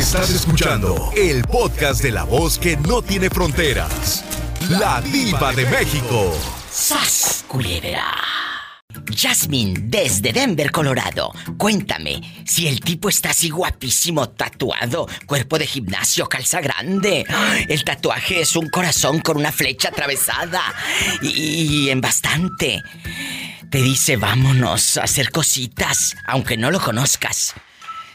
Estás escuchando el podcast de la voz que no tiene fronteras. La diva de México. ¡Sas, culebra! Jasmine, desde Denver, Colorado. Cuéntame, si el tipo está así guapísimo, tatuado, cuerpo de gimnasio, calza grande. El tatuaje es un corazón con una flecha atravesada. Y, en bastante. Te dice, vámonos a hacer cositas, aunque no lo conozcas.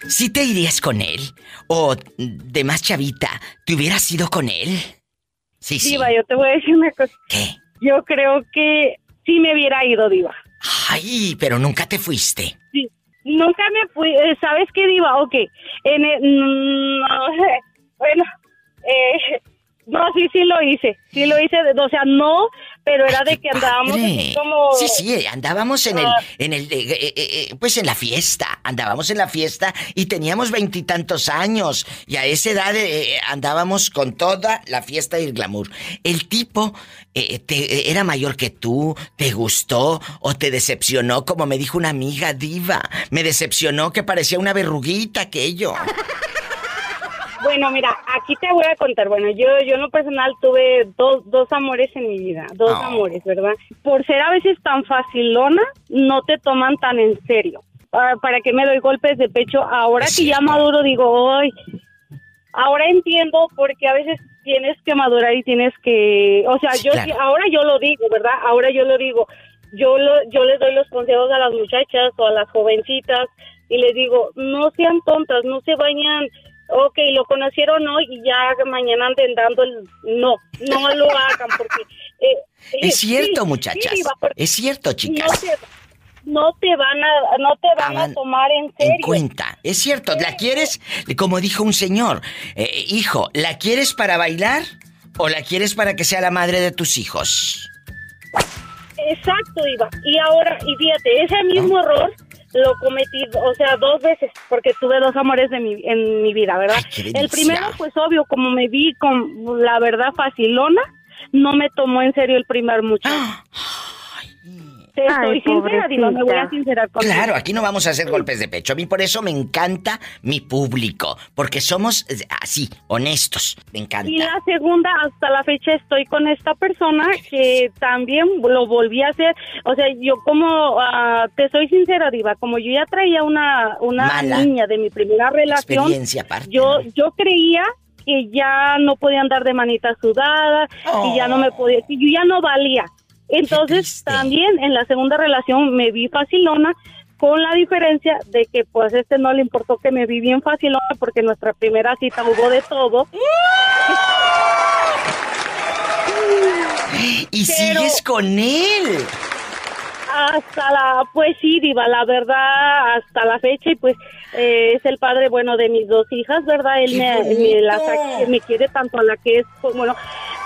¿Sí te irías con él? ¿O de más chavita, te hubieras ido con él? Sí, sí. Diva, yo te voy a decir una cosa. ¿Qué? Yo creo que sí me hubiera ido, Diva. Ay, pero nunca te fuiste. Sí, nunca me fui. Eh, ¿Sabes qué, Diva? Ok. En mm, bueno, eh, no, sí, sí lo hice. Sí lo hice. O sea, no pero era de que andábamos como... Sí, sí, andábamos en el, ah. en el, eh, eh, eh, pues en la fiesta, andábamos en la fiesta y teníamos veintitantos años y a esa edad andábamos con toda la fiesta y el glamour. El tipo te, era mayor que tú, te gustó o te decepcionó, como me dijo una amiga diva, me decepcionó que parecía una verruguita aquello. Bueno, mira, aquí te voy a contar. Bueno, yo, yo en lo personal tuve dos, dos amores en mi vida, dos amores, ¿verdad? Por ser a veces tan facilona, no te toman tan en serio. Ah, ¿Para qué me doy golpes de pecho? Ahora que ya maduro, digo, ay, ahora entiendo porque a veces tienes que madurar y tienes que, o sea, yo ahora yo lo digo, ¿verdad? Ahora yo lo digo. Yo lo, yo les doy los consejos a las muchachas o a las jovencitas y les digo, no sean tontas, no se bañan ok, lo conocieron hoy y ya mañana anden dando el... No, no lo hagan porque... Eh, es cierto, muchachas. es cierto, chicas. No te, van a no te van a tomar en serio. En cuenta. Es cierto, ¿la quieres? Como dijo un señor, eh, hijo, ¿la quieres para bailar o la quieres para que sea la madre de tus hijos? Exacto, Iba. Y ahora, y fíjate, ese mismo error lo cometí, o sea, dos veces, porque tuve dos amores de mi, en mi vida, ¿verdad? el primero, pues obvio, como me vi con la verdad facilona, no me tomó en serio el primer muchacho. Te estoy sincera, digo, me voy a sincerar con Claro, aquí no vamos a hacer golpes de pecho. A mí por eso me encanta mi público, porque somos eh, así, honestos. Me encanta. Y la segunda, hasta la fecha estoy con esta persona que también lo volví a hacer. O sea, yo como, uh, te soy sincera, Diva, como yo ya traía una, una niña de mi primera relación, yo, yo creía que ya no podía andar de manita sudada y ya no me podía, yo ya no valía. Entonces también en la segunda relación me vi facilona con la diferencia de que pues este no le importó que me vi bien facilona porque nuestra primera cita hubo de todo. ¿Y sigues con él? Hasta la, pues sí, Diva, la verdad, hasta la fecha, y pues eh, es el padre, bueno, de mis dos hijas, ¿verdad? Él me, me, me, quiere tanto a la que es, pues, bueno,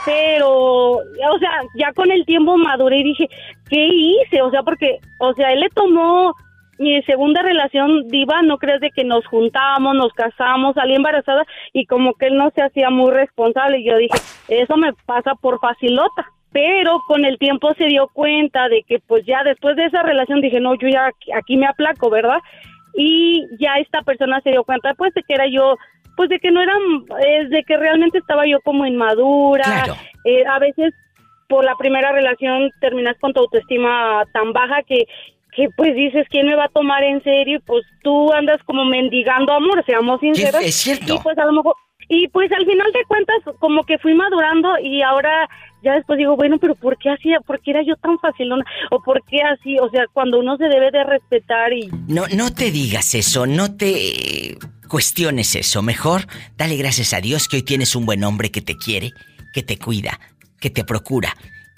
pero, o sea, ya con el tiempo maduré y dije, ¿qué hice? O sea, porque, o sea, él le tomó mi segunda relación diva, no crees de que nos juntábamos, nos casamos, salí embarazada y como que él no se hacía muy responsable y yo dije, eso me pasa por facilota. Pero con el tiempo se dio cuenta de que pues ya después de esa relación dije, no, yo ya aquí me aplaco, ¿verdad? Y ya esta persona se dio cuenta pues de que era yo pues de que no eran, es de que realmente estaba yo como inmadura. Eh, a veces por la primera relación terminas con tu autoestima tan baja que que pues dices, ¿quién me va a tomar en serio? Pues tú andas como mendigando amor, seamos sinceros. Es cierto. Y pues a lo mejor, y pues al final de cuentas como que fui madurando y ahora ya después digo, bueno, pero ¿por qué hacía, por qué era yo tan facilona? ¿O por qué así? O sea, cuando uno se debe de respetar y... No, no te digas eso, no te cuestiones eso. Mejor dale gracias a Dios que hoy tienes un buen hombre que te quiere, que te cuida, que te procura.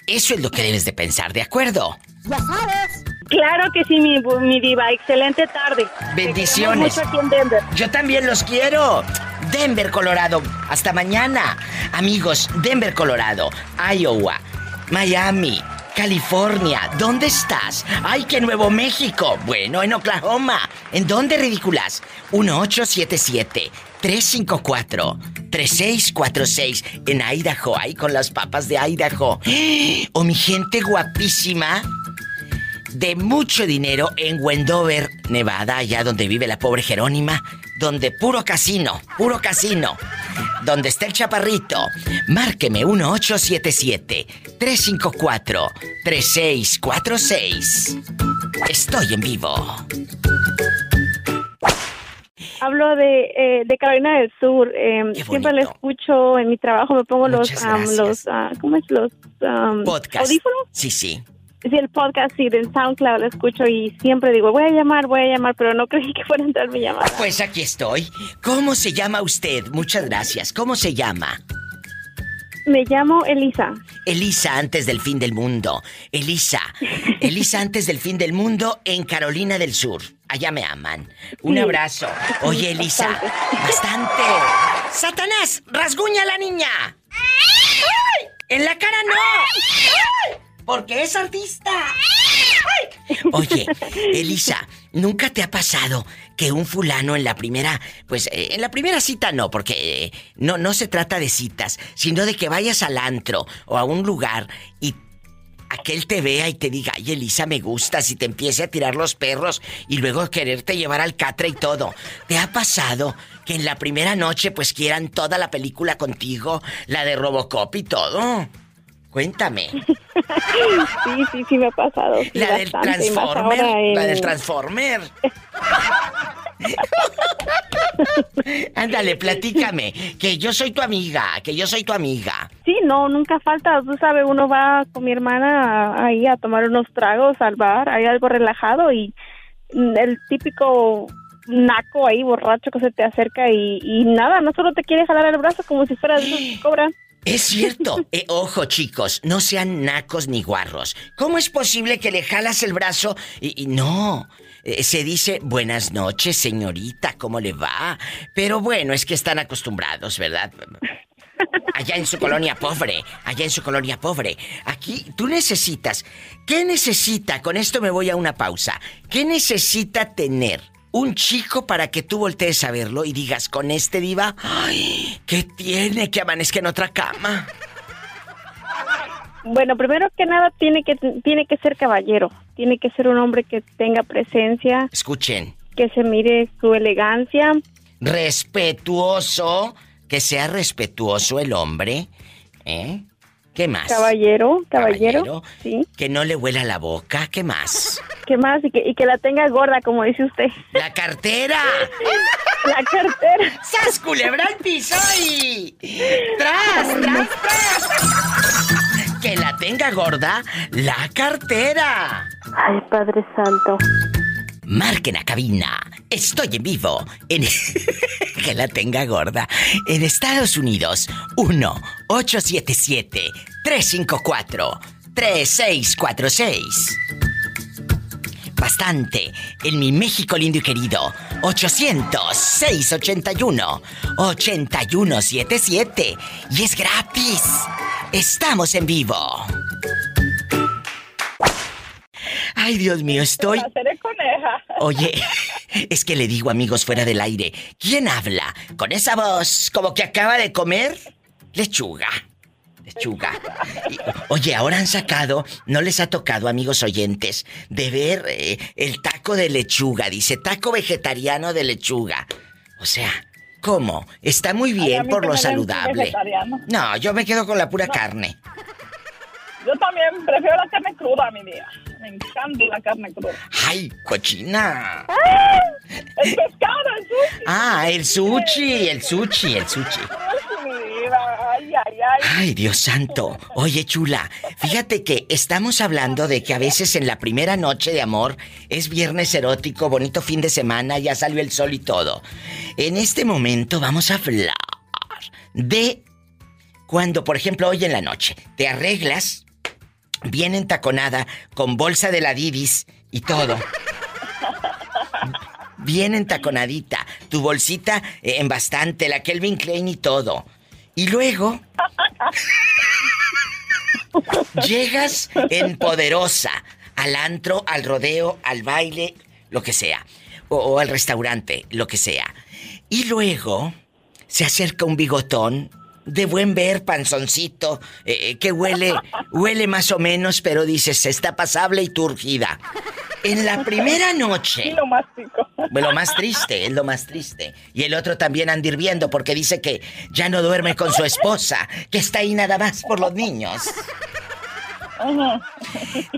Eso es lo que debes de pensar, ¿de acuerdo? Ya sabes. Claro que sí, mi, mi diva. Excelente tarde. Bendiciones. Mucho aquí en Denver. Yo también los quiero. Denver, Colorado. Hasta mañana. Amigos, Denver, Colorado. Iowa. Miami. California, ¿dónde estás? ¡Ay, qué Nuevo México! Bueno, en Oklahoma. ¿En dónde, ridículas? 1877-354-3646. En Idaho, ahí con las papas de Idaho. O mi gente guapísima de mucho dinero en Wendover, Nevada, allá donde vive la pobre Jerónima. Donde puro casino, puro casino, donde está el chaparrito, márqueme 1877-354-3646. Estoy en vivo. Hablo de, eh, de Carolina del Sur. Eh, siempre lo escucho en mi trabajo. Me pongo los, los uh, ¿cómo es? Los audífonos. Sí, sí. Sí, el podcast, sí, del SoundCloud lo escucho y siempre digo, voy a llamar, voy a llamar, pero no creí que fuera a entrar mi llamada. Pues aquí estoy. ¿Cómo se llama usted? Muchas gracias. ¿Cómo se llama? Me llamo Elisa. Elisa antes del fin del mundo. Elisa. Elisa antes del fin del mundo en Carolina del Sur. Allá me aman. Un abrazo. Oye, Elisa. Bastante. ¡Satanás! ¡Rasguña a la niña! ¡Ay! ¡En la cara no! Porque es artista. Oye, Elisa, ¿nunca te ha pasado que un fulano en la primera, pues eh, en la primera cita no, porque eh, no, no se trata de citas, sino de que vayas al antro o a un lugar y aquel te vea y te diga, ay Elisa, me gustas y te empiece a tirar los perros y luego quererte llevar al catre y todo. ¿Te ha pasado que en la primera noche pues quieran toda la película contigo, la de Robocop y todo? Cuéntame. Sí, sí, sí me ha pasado. la del Transformer. La del Transformer. Ándale, platícame, que yo soy tu amiga, que yo soy tu amiga. Sí, no, nunca falta, tú sabes, uno va con mi hermana ahí a tomar unos tragos al bar, hay algo relajado y el típico naco ahí borracho que se te acerca y, nada, no solo te quiere jalar el brazo como si fuera de que cobran. Es cierto. Eh, ojo, chicos, no sean nacos ni guarros. ¿Cómo es posible que le jalas el brazo y, no? Eh, se dice buenas noches, señorita, ¿cómo le va? Pero bueno, es que están acostumbrados, ¿verdad? Allá en su colonia pobre, allá en su colonia pobre. Aquí tú necesitas, ¿qué necesita? Con esto me voy a una pausa. ¿Qué necesita tener un chico para que tú voltees a verlo y digas con este diva, ay, ¿qué tiene que amanezca en otra cama? Bueno, primero que nada tiene que tiene que ser caballero, tiene que ser un hombre que tenga presencia. Escuchen. Que se mire su elegancia. Respetuoso, que sea respetuoso el hombre, ¿eh? ¿Qué más? Caballero, caballero, sí. Que no le huela la boca, ¿qué más? ¿Qué más? Y que, y que la tenga gorda, como dice usted. ¡La cartera! ¡La cartera! ¡Sas culebra al piso y... ¡Tras, tras, tras! ¡Que la tenga gorda la cartera! Ay, Padre Santo. Marquen a cabina. Estoy en vivo. En... que la tenga gorda. En Estados Unidos, 1-877-354-3646. Bastante. En mi México lindo y querido, 800-681-8177. Y es gratis. Estamos en vivo. Ay, Dios mío, estoy. Oye, es que le digo, amigos, fuera del aire, ¿quién habla con esa voz como que acaba de comer lechuga? Lechuga. oye, ahora han sacado, no les ha tocado, amigos oyentes, de ver eh, el taco de lechuga. Dice taco vegetariano de lechuga. O sea, ¿cómo? Está muy bien por lo saludable. No, yo me quedo con la pura carne. Yo también prefiero la carne cruda, mi vida. Me encanta la carne cruda. ¡Ay, cochina! ¡El pescado, el sushi! Ah, el sushi, el sushi, el sushi. Ay, ay, ay. Ay, Dios santo. Oye, chula, fíjate que estamos hablando de que a veces en la primera noche de amor es viernes erótico, bonito fin de semana, ya salió el sol y todo. En este momento vamos a hablar de cuando, por ejemplo, hoy en la noche te arreglas bien entaconada, con bolsa de la Didis y todo. Bien entaconadita, tu bolsita eh, en bastante, la Kelvin Klein y todo. Y luego llegas en poderosa al antro, al rodeo, al baile, lo que sea, o, o al restaurante, lo que sea. Y luego se acerca un bigotón de buen ver, panzoncito, eh, eh, que huele, huele más o menos, pero dices, está pasable y turgida. En la primera noche. Y lo mastico. Lo más triste, es lo más triste. Y el otro también anda hirviendo porque dice que ya no duerme con su esposa, que está ahí nada más por los niños.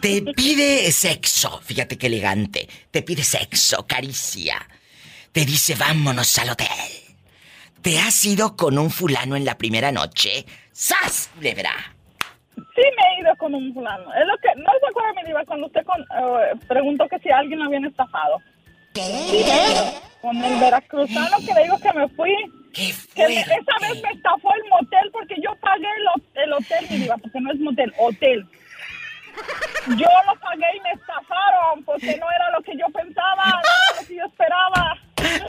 Te pide sexo, fíjate qué elegante. Te pide sexo, caricia. Te dice, vámonos al hotel. ¿Te has ido con un fulano en la primera noche? ¡Sas! Lebra. Sí me he ido con un fulano. Es lo que... No se acuerda, mi diva, cuando usted con, eh, preguntó que si alguien lo habían estafado. ¿Qué? Con el veracruzano que le digo que me fui. ¡Qué Que me- esa vez me estafó el motel porque yo pagué el hotel, mi diva, porque no es motel, hotel. Yo lo pagué y me estafaron porque no era lo que yo pensaba, no era lo que yo esperaba.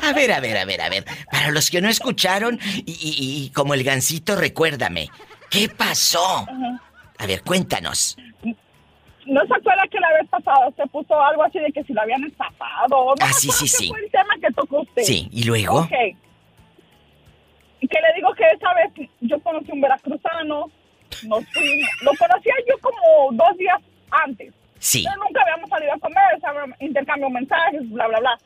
A ver, a ver, a ver, a ver. Para los que no escucharon, y, y- y como el gancito, recuérdame. ¿Qué pasó? A ver, cuéntanos. ¿No se acuerda que la vez pasada se puso algo así de que si lo habían estafado? No Ah, sí, sí, sí. fue el tema que tocó usted. Sí, ¿y luego? Ok. Y que le digo que esa vez yo conocí un veracruzano, nos fuimos, lo conocía yo como dos días antes. Sí. Pero nunca habíamos salido a comer, intercambio mensajes, bla, bla, bla.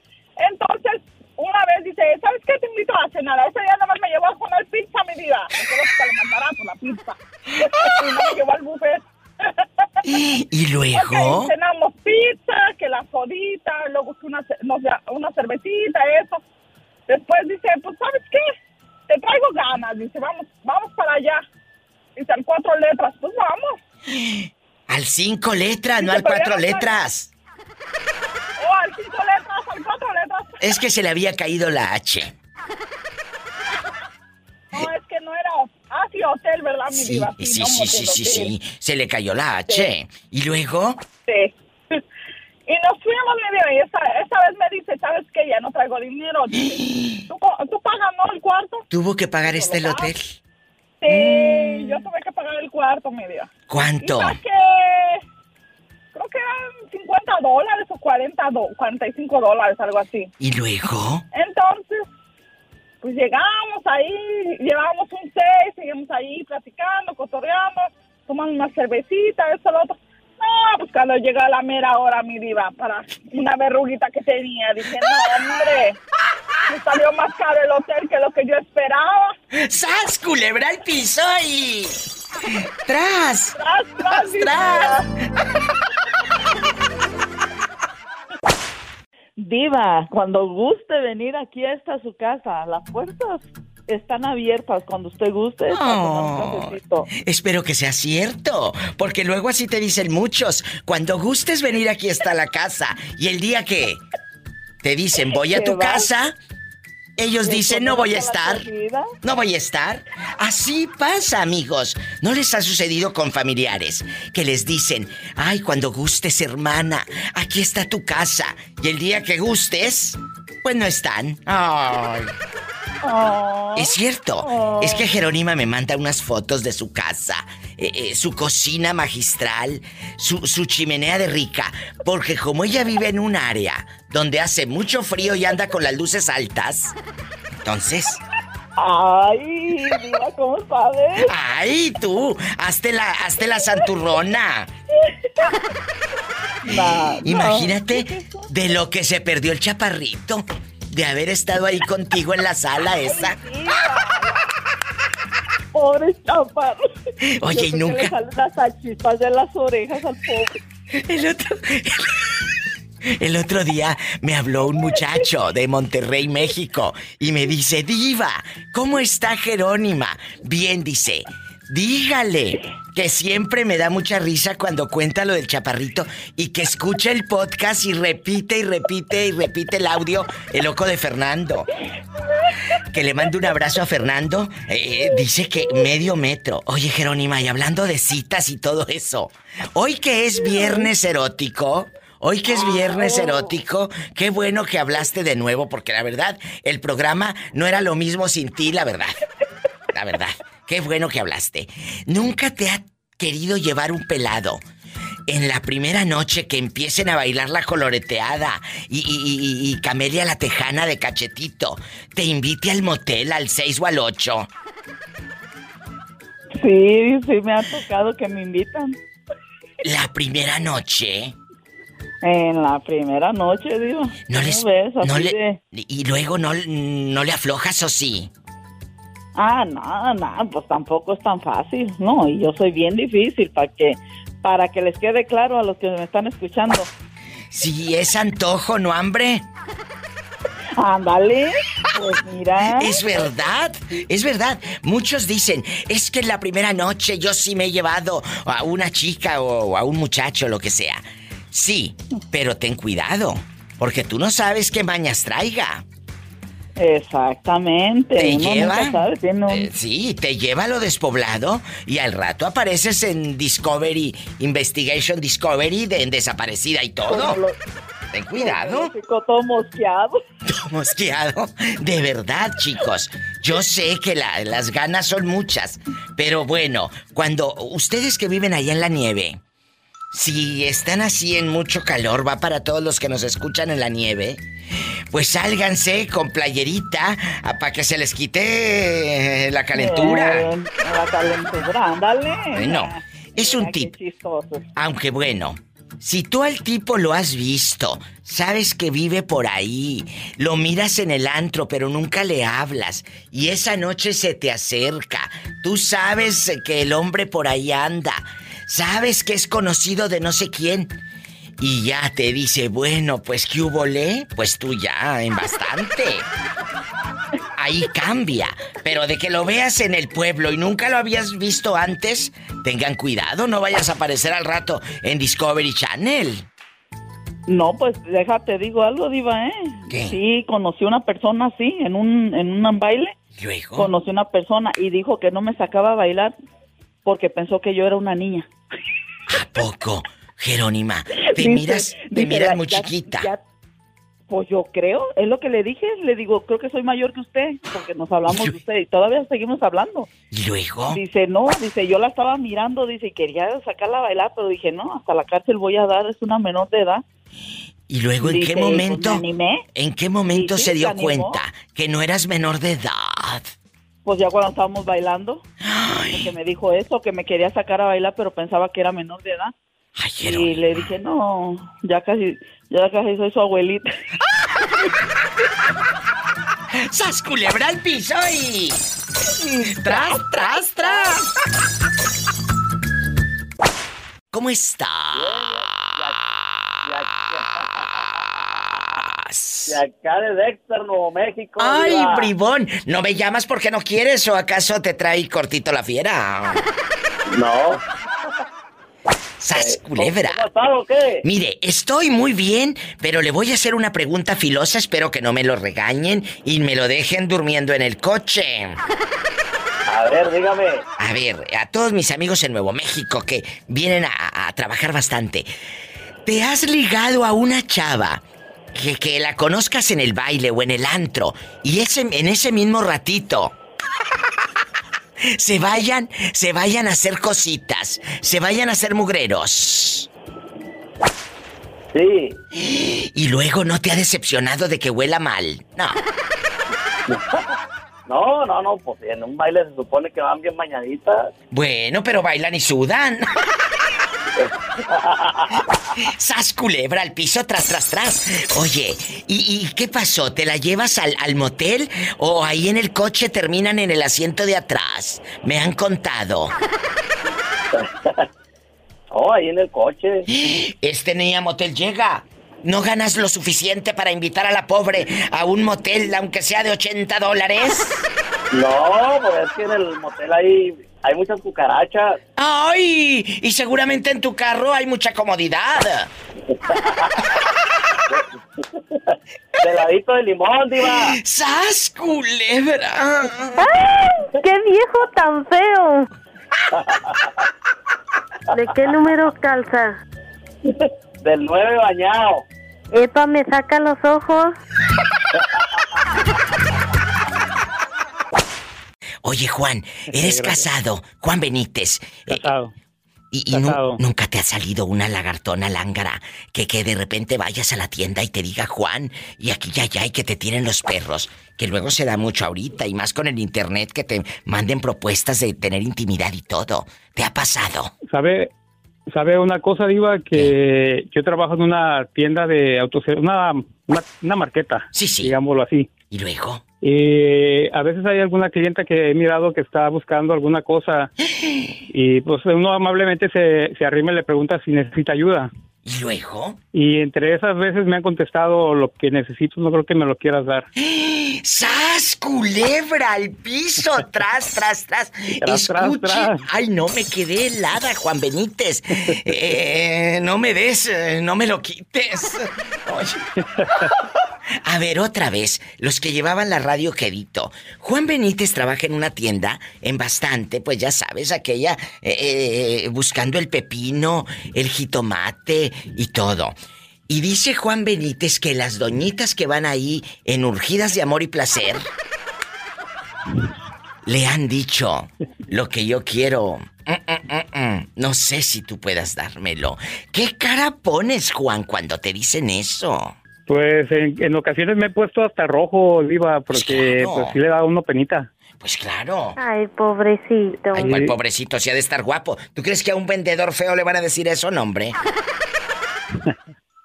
Entonces, una vez dice, ¿sabes qué? Te invito a cenar. Ese día nada más me llevó a comer pizza, mi vida. La pizza. y no me llevó al buffet. ¿Y luego? cenamos pizza, que la sodita, luego una, no una cervecita, eso. Después dice, pues, ¿sabes qué? Te traigo ganas. Dice, vamos, vamos para allá. Dice, al cuatro letras. Pues vamos. Al cinco letras, no Sí, al cuatro letras. O al cinco letras, al cuatro letras. Es que se le había caído la H. No, es que no era... Ah, sí, hotel, ¿verdad, mi Sí, diva? sí, sí, no, sí, sí, sí, hotel. Se le cayó la H. ¿Y luego? Sí. Y nos fuimos, mi vida, y esa, esa vez me dice, ¿sabes qué? Ya no traigo dinero. Dice, ¿tú, ¿Tú pagas, no, el cuarto? ¿Tuvo que pagar este el hotel? Sí, Mm. yo tuve que pagar el cuarto, mi vida. ¿Cuánto? Y creo que eran 50 dólares o 40 do- 45 dólares, algo así. ¿Y luego? Entonces, pues llegamos ahí, llevábamos un seis, seguimos ahí platicando, cotorreando, tomando una cervecita, eso, lo otro. No, pues cuando llega la mera hora, mi diva, para una verruguita que tenía, dije, no, hombre, me salió más caro el hotel que lo que yo esperaba. ¡Sas, culebra al piso y... ¡Tras! Tras, tras, ¡Tras! Diva, cuando guste venir aquí está su casa, las puertas están abiertas cuando usted guste. espero que sea cierto, porque luego así te dicen muchos. Cuando gustes venir aquí está la casa. Y el día que te dicen voy a ¿Te tu vas? casa, ellos ¿Le dicen no voy a estar. No voy a estar. Así pasa, amigos. ¿No les ha sucedido con familiares que les dicen, ay, cuando gustes, hermana, aquí está tu casa? Y el día que gustes, pues no están. Ay. Oh, Es cierto. Oh. Es que Jerónima me manda unas fotos de su casa, eh, eh, su cocina magistral, su, su chimenea de rica. Porque como ella vive en un área donde hace mucho frío y anda con las luces altas, entonces. Ay, Diva, ¿cómo sabes? ¡Ay, tú! ¡Hazte la, hazte la santurrona! No. Imagínate de lo que se perdió el chaparrito. De haber estado ahí contigo en la sala esa. Pobre chaparro. Oye, y nunca- Le salen las salchipas de las orejas al pobre. El otro. El otro día me habló un muchacho de Monterrey, México, y me dice, Diva, ¿cómo está Jerónima? Bien, dice, dígale que siempre me da mucha risa cuando cuenta lo del chaparrito y que escucha el podcast y repite y repite y repite el audio, el loco de Fernando. Que le mando un abrazo a Fernando. Eh, dice que medio metro. Oye, Jerónima, y hablando de citas y todo eso. Hoy que es viernes erótico. Hoy que es viernes erótico, qué bueno que hablaste de nuevo, porque la verdad, el programa no era lo mismo sin ti, la verdad. La verdad, qué bueno que hablaste. Nunca te ha querido llevar un pelado. En la primera noche que empiecen a bailar la coloreteada y, y- y- y Camelia la tejana de cachetito, te invite al motel al 6 o al 8. Sí, sí, me ha tocado que me invitan. La primera noche, En la primera noche, digo. No les... ves? No le- de- Y luego no, no le aflojas o sí. Ah, nada, nada, pues tampoco es tan fácil, ¿no? Y yo soy bien difícil para que, para que les quede claro a los que me están escuchando. Si es antojo, no hambre. Ándale, pues mira. Es verdad, es verdad. Muchos dicen, es que en la primera noche yo sí me he llevado a una chica o a un muchacho, lo que sea. Sí, pero ten cuidado, porque tú no sabes qué mañas traiga. Exactamente. Te uno lleva. nunca sabe, tiene un- eh, sí, te lleva a lo despoblado y al rato apareces en Discovery, Investigation Discovery, de, en desaparecida y todo. lo- Ten cuidado. el hocico todo mosqueado. mosqueado. De verdad, chicos. Yo sé que la- las ganas son muchas. Pero bueno, cuando ustedes que viven allá en la nieve, si están así en mucho calor, va para todos los que nos escuchan en la nieve, pues sálganse con playerita para que se les quite la calentura. Eh, la calentura, ándale. Bueno, es un tip. Aunque bueno, si tú al tipo lo has visto, sabes que vive por ahí, lo miras en el antro pero nunca le hablas y esa noche se te acerca, tú sabes que el hombre por ahí anda, sabes que es conocido de no sé quién y ya te dice, bueno, pues ¿qué hubo le? Pues tú ya, en bastante. Ahí cambia. Pero de que lo veas en el pueblo y nunca lo habías visto antes, tengan cuidado, no vayas a aparecer al rato en Discovery Channel. No, pues déjate, digo algo, Diva, ¿eh? ¿Qué? Sí, conocí una persona así, en un, en un baile. Luego. Conocí una persona y dijo que no me sacaba a bailar porque pensó que yo era una niña. ¿A poco? Jerónima, te Dice- miras, te dice, miras ya- muy chiquita. ya- pues yo creo, es lo que le dije. Le digo, creo que soy mayor que usted, porque nos hablamos de usted y todavía seguimos hablando. ¿Y luego? Dice, no, dice, yo la estaba mirando, dice, y quería sacarla a bailar, pero dije, no, hasta la cárcel voy a dar, es una menor de edad. ¿Y luego en Dice, qué pues, momento? me animé. ¿En qué momento Sí, se dio cuenta que no eras menor de edad? Pues ya cuando estábamos bailando, porque me dijo eso, que me quería sacar a bailar, pero pensaba que era menor de edad. ay, Y le dije, no, ya casi, ya casi soy su abuelita. ¡Sas culebra al piso y... ¡Tras, tras, tras! ¿Cómo De acá de Dexter, Nuevo México. ¡Ay, bribón! ¿No me llamas porque no quieres o acaso te trae cortito la fiera? No. ¡Sas culebra! ¿Cómo qué? Mire, estoy muy bien, pero le voy a hacer una pregunta filosa, espero que no me lo regañen y me lo dejen durmiendo en el coche. A ver, dígame. A ver, a todos mis amigos en Nuevo México que vienen a, a trabajar bastante. ¿Te has ligado a una chava que, que la conozcas en el baile o en el antro y ese, en ese mismo ratito se vayan, se vayan a hacer cositas, se vayan a hacer mugreros? Sí. Y luego no te ha decepcionado de que huela mal. No. No, no, no, pues en un baile se supone que van bien bañaditas. Bueno, pero bailan y sudan. ¡Sas culebra al piso tras, tras, tras! Oye, ¿y, y qué pasó? ¿Te la llevas al, al motel o ahí en el coche terminan en el asiento de atrás? Me han contado. Oh, ahí en el coche. Este ni a motel llega. ¿No ganas lo suficiente para invitar a la pobre a un motel, aunque sea de 80 dólares? No, pues es que en el motel ahí hay muchas cucarachas. ¡Ay! Y seguramente en tu carro hay mucha comodidad. De ladito de limón, diva. ¡Sas culebra! ¡Ay! ¡Qué viejo tan feo! ¿De qué número calza? Del nueve bañado. Epa, me saca los ojos. Oye, Juan, eres casado, Juan Benítez. Eh, Casado. y y nu- casado. nunca te ha salido una lagartona lángara que, que de repente vayas a la tienda y te diga Juan, y aquí ya ya y que te tiren los perros, que luego se da mucho ahorita y más con el internet que te manden propuestas de tener intimidad y todo. ¿Te ha pasado? ¿Sabe? sabe una cosa, Diva, que yo trabajo en una tienda de autos, una, una, una marqueta, Sí, sí. digámoslo así. ¿Y luego? Y a veces hay alguna clienta que he mirado que está buscando alguna cosa y pues uno amablemente se, se arrima y le pregunta si necesita ayuda. ¿Y luego? Y entre esas veces me han contestado lo que necesito, no creo que me lo quieras dar. ¡Sas, culebra al piso! ¡Tras, tras, tras! Tras, tras, Escuche. tras. Ay, no me quedé helada, Juan Benítez. Eh, no me des, eh, no me lo quites. Oye. A ver, otra vez, los que llevaban la radio quedito. Juan Benítez trabaja en una tienda en bastante, pues ya sabes, aquella eh, eh, buscando el pepino, el jitomate y todo. Y dice Juan Benítez que las doñitas que van ahí en urgidas de amor y placer le han dicho lo que yo quiero. Mm, mm, mm, mm. No sé si tú puedas dármelo. ¿Qué cara pones, Juan, cuando te dicen eso? Pues en, en ocasiones me he puesto hasta rojo, Diva, porque claro. pues sí le da a uno penita. Pues claro. Ay, pobrecito. Ay, cuál pobrecito, si ha de estar guapo. ¿Tú crees que a un vendedor feo le van a decir eso, no, hombre?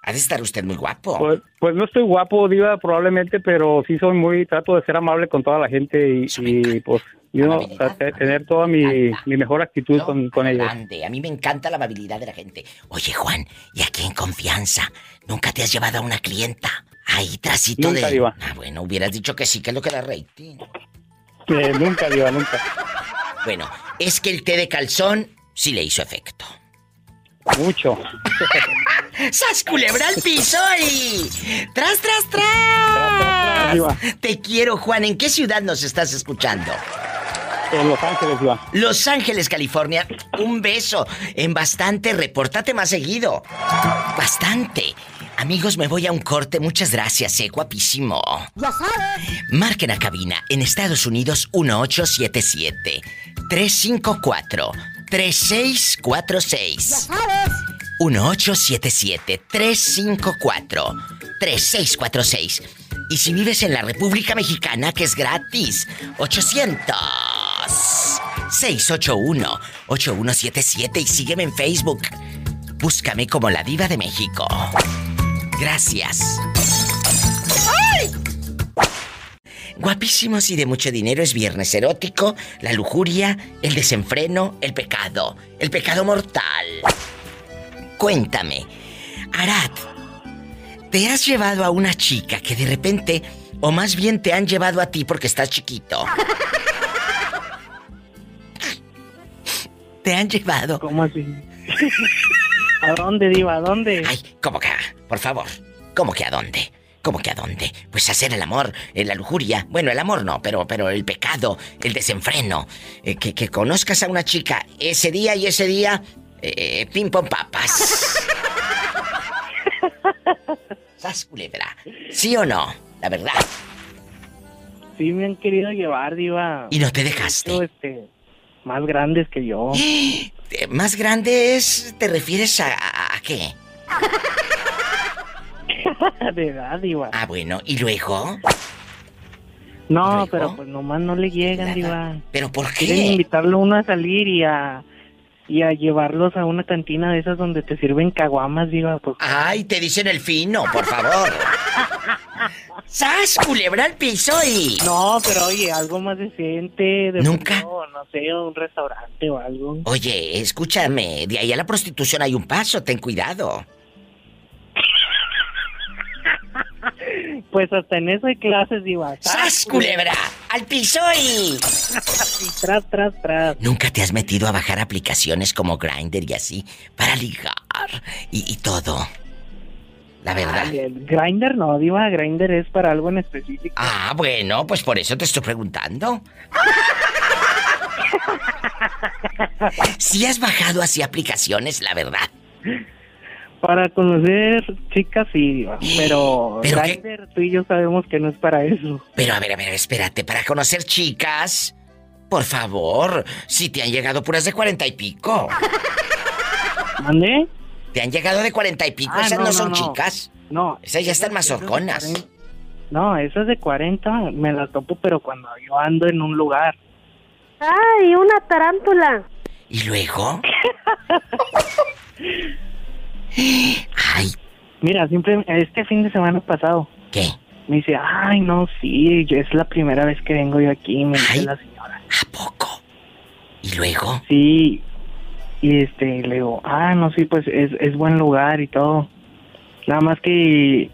Ha de estar usted muy guapo. Pues, pues no estoy guapo, Diva, probablemente, pero sí soy muy, trato de ser amable con toda la gente y, y, pues tener toda mi, mi mejor actitud con, con ellos. A mí me encanta la amabilidad de la gente. Oye, Juan, y aquí en confianza, ¿nunca te has llevado a una clienta? Ahí, trasito Nunca, de. diva. Ah, bueno, hubieras dicho que sí, que es lo que da rating. Eh, nunca, Diva, nunca. Bueno, es que el té de calzón sí le hizo efecto. Mucho. ¡Sas culebra al piso y... ¡Tras, tras, tras! tras, Diva. Te quiero, Juan. ¿En qué ciudad nos estás escuchando? En Los Ángeles, Diva. Los Ángeles, California. Un beso. En bastante, repórtate más seguido. Bastante. Amigos, me voy a un corte. Muchas gracias, eh, guapísimo. Ya sabes. Marquen a cabina en Estados Unidos 1877 354 3646. sabes. 1877-354-3646. Y si vives en la República Mexicana, que es gratis, 800-681-8177 y sígueme en Facebook. Búscame como la diva de México. Gracias. ¡Ay! Guapísimos y de mucho dinero es viernes erótico, la lujuria, el desenfreno, el pecado, el pecado mortal. Cuéntame, Arad, ¿te has llevado a una chica que de repente, o más bien te han llevado a ti porque estás chiquito? ¿Te han llevado? ¿Cómo así? ¿A dónde, Diva? ¿A dónde? Ay, ¿cómo que? Por favor, ¿cómo que a dónde? ¿Cómo que a dónde? Pues hacer el amor, eh, la lujuria. Bueno, el amor no, pero, pero el pecado, el desenfreno. Eh, que, que conozcas a una chica ese día y ese día, eh, pim pom papas. ¿Sas culebra? ¿Sí o no? La verdad. Sí me han querido llevar, Diva. Y no te dejaste. Este, más grandes que yo. Eh, ¿Más grande es, te refieres a, a- a qué? de edad, Diva. Ah, bueno, ¿y luego? No, ¿Luego? pero pues nomás no le llegan, Nada. Diva. ¿Pero por Quieren qué? invitarlo uno a salir y a y a llevarlos a una cantina de esas donde te sirven caguamas, Diva. Pues Ay, te dicen el fino, por favor. ¡Sas, culebra al piso y... no, pero oye, algo más decente. De ¿Nunca? pronto, no sé, un restaurante o algo. Oye, escúchame, de ahí a la prostitución hay un paso, ten cuidado. Pues hasta en eso hay clases, Diva. ¡Sas, culebra! ¡Al piso y... Tras, tras, tras. ¿Nunca te has metido a bajar aplicaciones como Grindr y así para ligar y, y todo? La verdad. Ay, el Grinder no, Diva. Grinder es para algo en específico. Ah, bueno, pues por eso te estoy preguntando. Si has bajado así aplicaciones, la verdad. Para conocer chicas, sí. Pero, ¿Pero tú y yo sabemos que no es para eso. Pero a ver, a ver, espérate, para conocer chicas, por favor, si te han llegado puras de cuarenta y pico. ¿Mande? Te han llegado de cuarenta y pico, Ah, esas no, no, son no, chicas. No. Esas ya están más horconas. 40. No, esas de 40 me las topo, pero cuando yo ando en un lugar. Ay, una tarántula. ¿Y luego? Ay. Mira, siempre, este fin de semana pasado. ¿Qué? Me dice, ay, no, sí, yo- es la primera vez que vengo yo aquí, me dice la señora. ¿A poco? ¿Y luego? Sí, y este, le digo, ah, no, sí, pues es, es buen lugar y todo. Nada más que,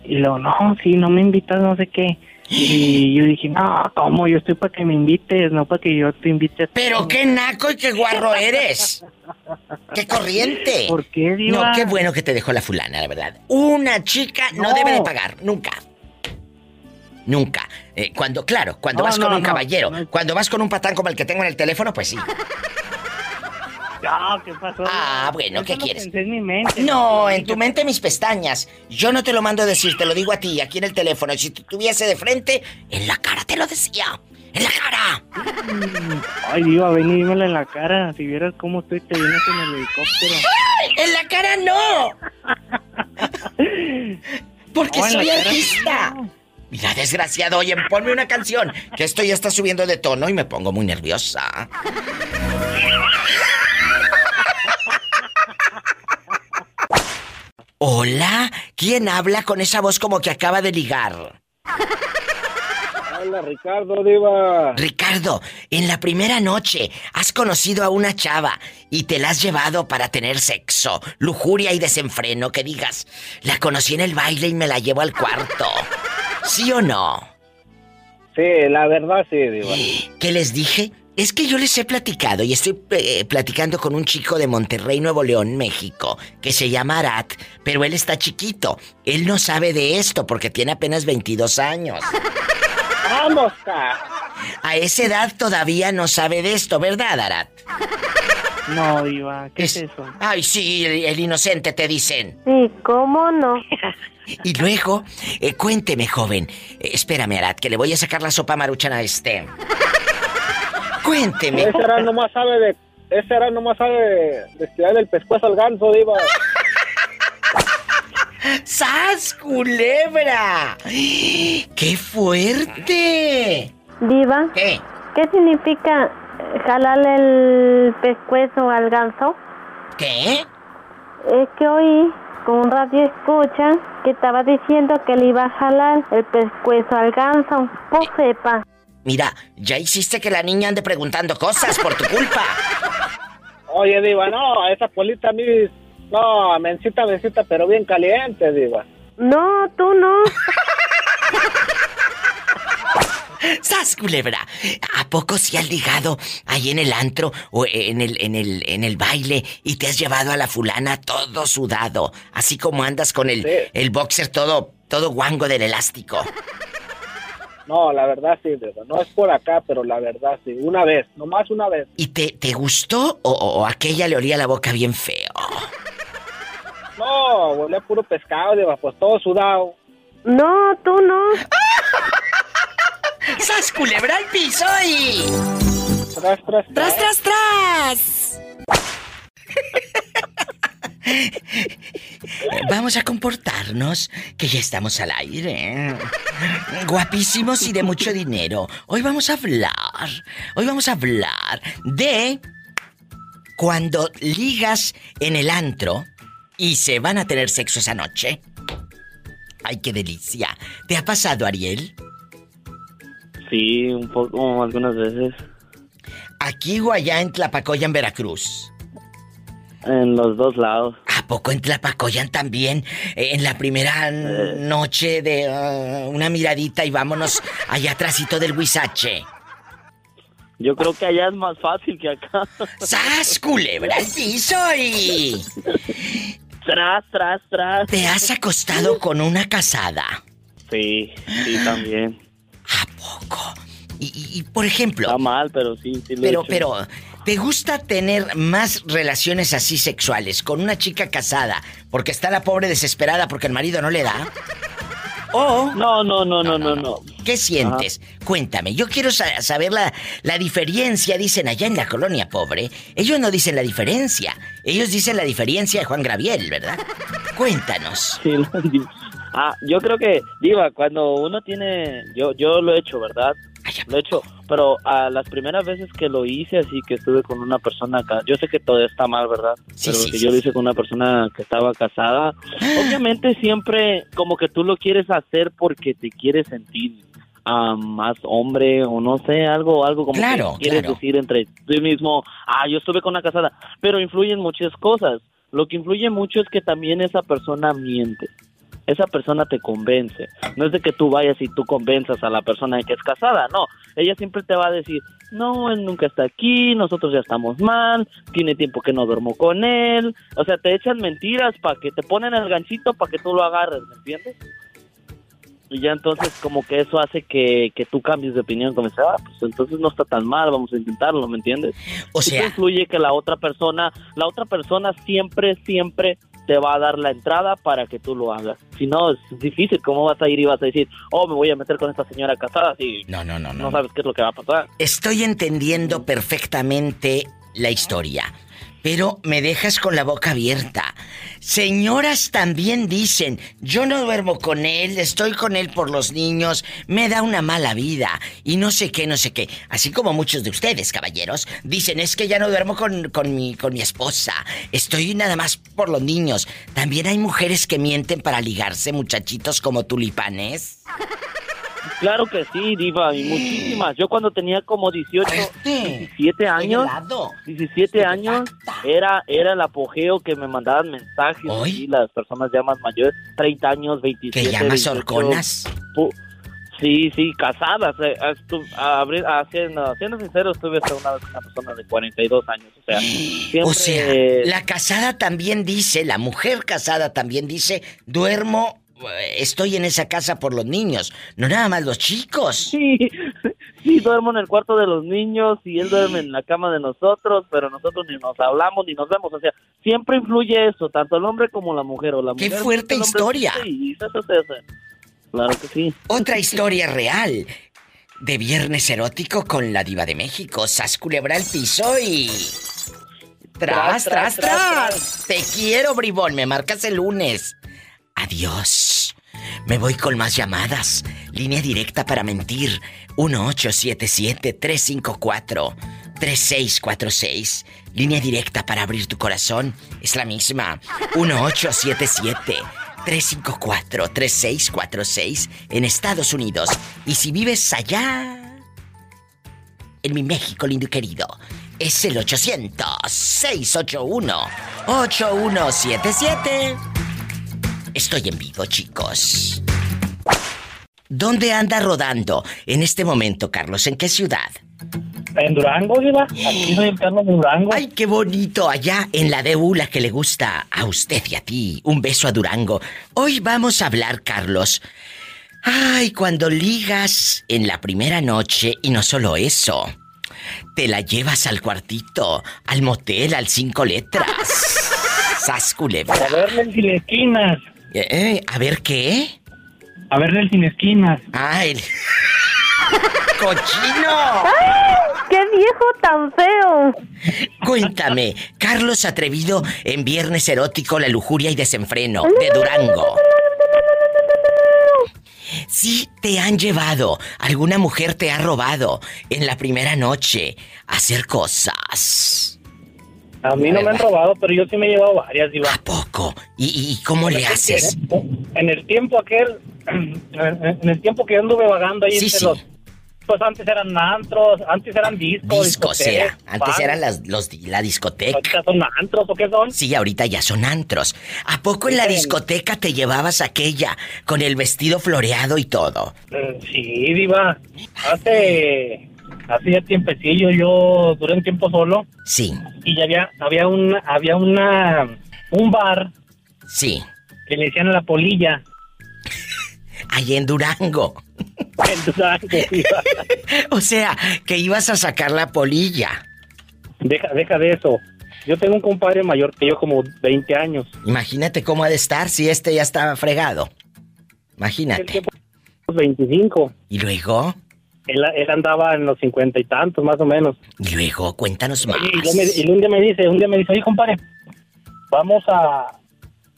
y luego, no, sí, no me invitas, no sé qué. Y yo dije, no, ¿cómo? Yo estoy para que me invites, no para que yo te invite a ti". Pero qué naco y qué guarro eres. ¡Qué corriente! ¿Por qué, No, Diva? qué bueno que te dejó la fulana, la verdad. Una chica no, No. debe de pagar, nunca. Nunca. Eh, cuando, claro, cuando No, vas con no, un no. caballero, No. cuando vas con un patán como el que tengo en el teléfono, pues sí. No, ¿qué pasó? Ah, bueno, Eso ¿qué lo quieres? pensé en mi mente. No, en tu mente mis pestañas. Yo no te lo mando a decir, te lo digo a ti, aquí en el teléfono. Si tú estuviese de frente, en la cara te lo decía. ¡En la cara! Ay, Diva, ven y dímelo en la cara. Si vieras cómo estoy, te vienes en el helicóptero. ¡En la cara no! Porque No, soy artista. no. Mira, desgraciado, oye, ponme una canción. Que esto ya está subiendo de tono y me pongo muy nerviosa. Hola, ¿quién habla con esa voz como que acaba de ligar? Hola, Ricardo, Diva. Ricardo, en la primera noche has conocido a una chava y te la has llevado para tener sexo, lujuria y desenfreno, que digas, la conocí en el baile y me la llevo al cuarto. ¿Sí o no? Sí, la verdad sí, Diva. ¿Qué les dije? Es que yo les he platicado y estoy eh, platicando con un chico de Monterrey, Nuevo León, México, que se llama Arat, pero él está chiquito. Él no sabe de esto porque tiene apenas 22 años. ¡Vamos! A esa edad todavía no sabe de esto, ¿verdad, Arat? No, Diva, ¿qué es, eso? Ay, sí, el, el inocente te dicen. Sí, ¿cómo no? Y luego, eh, cuénteme, joven. Eh, espérame, Arat, que le voy a sacar la sopa maruchan a este. Cuénteme. Ese era nomás sabe de... Ese era nomás sabe de, de estirar el pescuezo al ganso, Diva. ¡Sas, culebra! ¡Qué fuerte! Diva, ¿Qué? ¿qué significa jalarle el pescuezo al ganso? ¿Qué? Es que oí con un radio escucha que estaba diciendo que le iba a jalar el pescuezo al ganso. Pues sepa. Mira, ya hiciste que la niña ande preguntando cosas por tu culpa. Oye, Diva, no, esa polita a mí... No, mencita, mencita, pero bien caliente, Diva. No, tú no. ¡Sas, culebra! ¿A poco si has ligado ahí en el antro o en el, en el, en el baile y te has llevado a la fulana todo sudado? Así como andas con el, Sí. el boxer todo, todo guango del elástico. No, la verdad sí. No es por acá, pero la verdad sí. Una vez, nomás una vez. ¿Y te, te gustó o, o- o aquella le olía la boca bien feo? No, huele a puro pescado, Diva, pues todo sudado. No, tú no. ¡Sas, culebra al piso y... Tras, tras, ¡Tras, tras, tras! Vamos a comportarnos, que ya estamos al aire. Guapísimos y de mucho dinero. Hoy vamos a hablar, hoy vamos a hablar de cuando ligas en el antro y se van a tener sexo esa noche. ¡Ay, qué delicia! ¿Te ha pasado, Ariel? Sí, un poco, algunas veces. ¿Aquí o allá en Tlapacoya, en Veracruz? En los dos lados. ¿A poco en Tlapacoyan también? Eh, En la primera n- noche de ah, una miradita y vámonos allá atrásito del Huizache. Yo creo que allá es más fácil que acá. ¡Sas, culebra al piso y... Tras, tras, tras. ¿Te has acostado con una casada? Sí, sí, también. ¿A poco? Y, por ejemplo... Está mal, pero sí, sí lo he Pero, hecho. pero, ¿te gusta tener más relaciones así sexuales con una chica casada porque está la pobre desesperada porque el marido no le da? ¿O No, no, no, no, no, no. qué sientes? Cuéntame, yo quiero sa- saber la, la diferencia, dicen allá en la colonia pobre. Ellos no dicen la diferencia, ellos dicen la diferencia de Juan Graviel, ¿verdad? Cuéntanos. Sí, Ah, yo creo que, Diva, cuando uno tiene. Yo yo lo he hecho, ¿verdad? Ay, ¿a Lo he hecho. Pero a las primeras veces que lo hice, así que estuve con una persona, ca- yo sé que todo está mal, ¿verdad? Sí, pero sí, que sí, yo lo hice con una persona que estaba casada, obviamente siempre como que tú lo quieres hacer porque te quieres sentir ah, más hombre o no sé, algo, algo como Claro, que quieres claro. decir entre ti mismo, ah, yo estuve con una casada, pero influyen muchas cosas. Lo que influye mucho es que también esa persona miente esa persona te convence. No es de que tú vayas y tú convenzas a la persona de que es casada, no. Ella siempre te va a decir, no, él nunca está aquí, nosotros ya estamos mal, tiene tiempo que no duermo con él. O sea, te echan mentiras para que te ponen el ganchito para que tú lo agarres, ¿me entiendes? Y ya entonces como que eso hace que, que tú cambies de opinión, como dices, ah, pues entonces no está tan mal, vamos a intentarlo, ¿me entiendes? O Eso sea, influye que la otra persona, la otra persona siempre, siempre te va a dar la entrada para que tú lo hagas. Si no, es difícil. ¿Cómo vas a ir y vas a decir, oh, me voy a meter con esta señora casada si no, no, no, no no. sabes qué es lo que va a pasar? Estoy entendiendo perfectamente la historia, pero me dejas con la boca abierta. Señoras también dicen, yo no duermo con él, estoy con él por los niños, me da una mala vida y no sé qué, no sé qué. Así como muchos de ustedes, caballeros, dicen, es que ya no duermo con, con mi, con mi esposa, estoy nada más por los niños. También hay mujeres que mienten para ligarse, muchachitos como tulipanes. Claro que sí, diva, y muchísimas. Yo cuando tenía como 18, Este, 17 años, helado. 17 años, era era el apogeo que me mandaban mensajes y las personas ya más mayores, 30 años, 27, ¿Que llamas 28, horconas? pu- Sí, sí, casadas. eh, siendo sincero, estuve hasta una una persona de 42 años. O sea, siempre... O sea, la casada también dice, la mujer casada también dice, duermo, estoy en esa casa por los niños, no nada más los chicos. Sí, sí, duermo en el cuarto de los niños y él duerme en la cama de nosotros, pero nosotros ni nos hablamos ni nos vemos. O sea, siempre influye eso, tanto el hombre como la mujer. O la ¡Qué mujer, fuerte el historia! Claro que sí. Otra historia real de viernes erótico con la diva de México, Sas Culebra al piso y... Tras, tras, tras. Te quiero, bribón, me marcas el lunes. Adiós. Me voy con más llamadas. Línea directa para mentir. 1877-354-3646. Línea directa para abrir tu corazón. Es la misma. 1877-354-3646 en Estados Unidos. Y si vives allá, en mi México lindo y querido, es el 800-681-8177. Estoy en vivo, chicos. ¿Dónde anda rodando en este momento, Carlos? ¿En qué ciudad? En Durango, Diva. Aquí soy en Carlos de Durango. Ay, qué bonito. Allá en la DU, la que le gusta a usted y a ti. Un beso a Durango. Hoy vamos a hablar, Carlos. Ay, cuando ligas en la primera noche y no solo eso. Te la llevas al cuartito, al motel, al cinco letras. Sas culebra. A verle el esquinas. Eh, a ver qué. A verle el sin esquinas. Ah, el. ¡Cochino! ¡Ay! ¡Qué viejo tan feo! Cuéntame, Carlos Atrevido en Viernes Erótico, La Lujuria y Desenfreno, de Durango. Si te han llevado, alguna mujer te ha robado en la primera noche a hacer cosas. A mí no me han robado, pero yo sí me he llevado varias, Diva. ¿A poco? ¿Y, y cómo le haces? En el tiempo aquel, en el tiempo que yo anduve vagando ahí Sí, entre sí. los... Pues antes eran antros, antes eran discos. Discos era. Antes eran las, los, la discoteca. ¿Ahorita son antros o qué son? Sí, ahorita ya son antros. ¿A poco en la discoteca te llevabas aquella con el vestido floreado y todo? Mm, Sí, Diva. Hace... Hace ya tiempecillo yo duré un tiempo solo. Sí. Y ya había, había un, había una, un bar. Sí. Que le decían a la polilla. Allí en Durango. En Durango. O sea, que ibas a sacar la polilla. Deja, deja de eso. Yo tengo un compadre mayor que yo, como 20 años. Imagínate cómo ha de estar si este ya estaba fregado. Imagínate. 25. ¿Y luego? Él, él andaba en los cincuenta y tantos, más o menos. Y luego, cuéntanos más. Y, yo me- y un día me dice, un día me dice, oye, compadre, vamos a,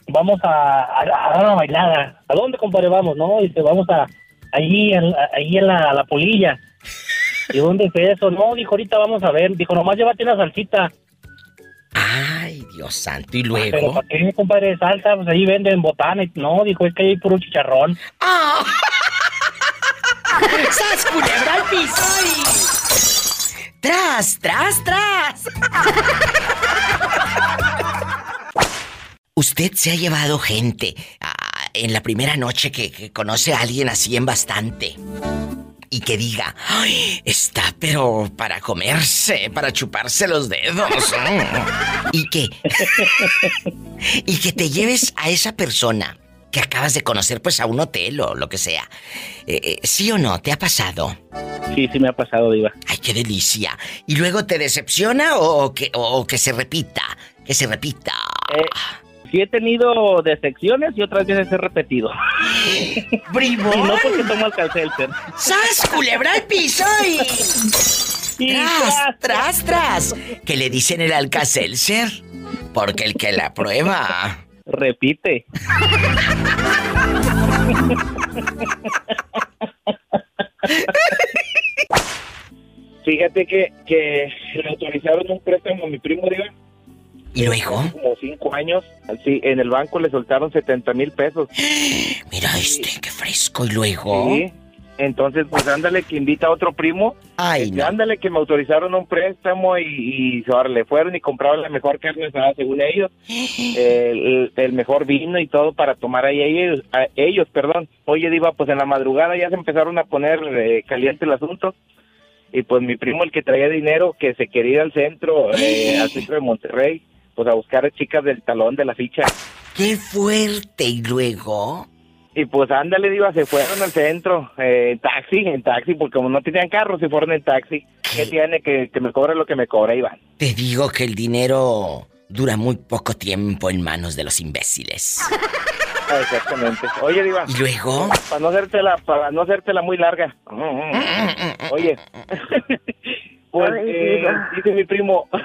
vamos a, a, a dar una bailada. ¿A dónde, compadre, vamos? No, dice, vamos a, allí, en, la- allí en la, polilla. ¿Y dónde es eso? No, dijo, ahorita vamos a ver. Dijo, nomás llévate una salsita. Ay, Dios santo, ¿y Pero luego? ¿para qué, compadre? Salsa, pues ahí venden botana. No, dijo, es que hay puro chicharrón. ¡Ah! ¡Sas, culebra al piso! y- ¡Tras, tras, tras! Usted se ha llevado gente ah, en la primera noche que, que conoce a alguien así en bastante. Y que diga, ¡ay! Está pero para comerse, para chuparse los dedos. mm". Y que. y que te lleves a esa persona que acabas de conocer, pues a un hotel o lo que sea. Eh, eh, ¿Sí o no? ¿Te ha pasado? Sí, sí me ha pasado, Diva. ¡Ay, qué delicia! ¿Y luego te decepciona o, o que, o que se repita? Que se repita. Eh, sí he tenido decepciones y otras veces he repetido. ¡Bribón! Y no porque tomo. ¡Sas, culebra al piso y... ¡Tras, tras, tras! Que le dicen el Alka-Seltzer. Porque el que la prueba... Repite. Fíjate que, que le autorizaron un préstamo a mi primo, Diva. ¿Y luego? Como cinco años. Sí, en el banco le soltaron 70 mil pesos. Mira este, qué fresco. ¿Y luego? Sí. Entonces, pues ándale que invita a otro primo. Ay, Este, Ándale que me autorizaron un préstamo y, y ahora le fueron y compraron la mejor carne asada según ellos. el, el mejor vino y todo para tomar ahí ellos, a ellos, perdón. Oye, Diva, pues en la madrugada ya se empezaron a poner eh, caliente el asunto. Y pues mi primo, el que traía dinero, que se quería ir al centro, eh, al centro de Monterrey, pues a buscar a chicas del talón de la ficha. ¡Qué fuerte! ¿Y luego? Y pues ándale, Diva, se fueron al centro, eh, en taxi, en taxi, porque como no tenían carro, se fueron en taxi. ¿Qué tiene? Que, que me cobre lo que me cobra, Iván. Te digo que el dinero dura muy poco tiempo en manos de los imbéciles. Exactamente. Oye, Diva. ¿Y luego? Para no hacértela, para no hacértela muy larga. Oye. pues, Ay, eh, dice mi primo.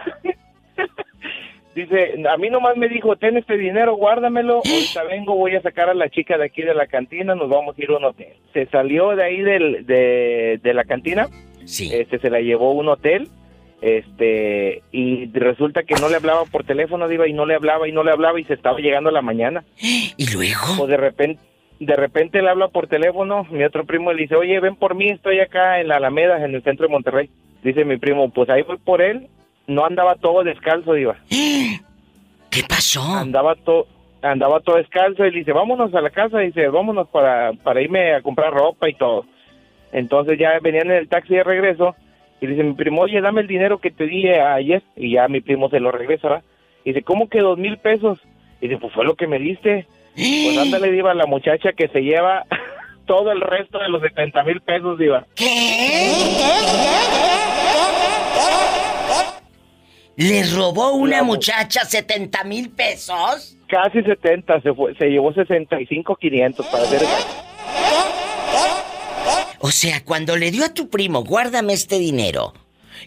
dice, a mí nomás me dijo, ten este dinero, guárdamelo. Ahorita vengo, voy a sacar a la chica de aquí de la cantina, nos vamos a ir a un hotel. Se salió de ahí del, de, de la cantina. Sí. Este, se la llevó a un hotel. Este, y resulta que no le hablaba por teléfono, Diva, y no le hablaba y no le hablaba y se estaba llegando la mañana. ¿Y luego? Pues de repente, de repente le habla por teléfono, mi otro primo le dice, oye, ven por mí, estoy acá en la Alameda, en el centro de Monterrey. Dice mi primo, pues ahí voy por él. No andaba todo descalzo, Diva. ¿Qué pasó? Andaba todo andaba todo descalzo y le dice, vámonos a la casa, dice, vámonos para, para irme a comprar ropa y todo. Entonces ya venían en el taxi de regreso y dice mi primo, oye, dame el dinero que te di ayer. Y ya mi primo se lo regresa, ¿verdad? Y dice, ¿cómo que dos mil pesos? Y dice, pues fue lo que me diste. Pues ándale, Diva, la muchacha que se lleva todo el resto de los 70 mil pesos, Diva. ¿Le robó una muchacha 70 mil pesos? Casi 70, se, fue, se llevó 65, 500 para hacer O sea, cuando le dio a tu primo, guárdame este dinero,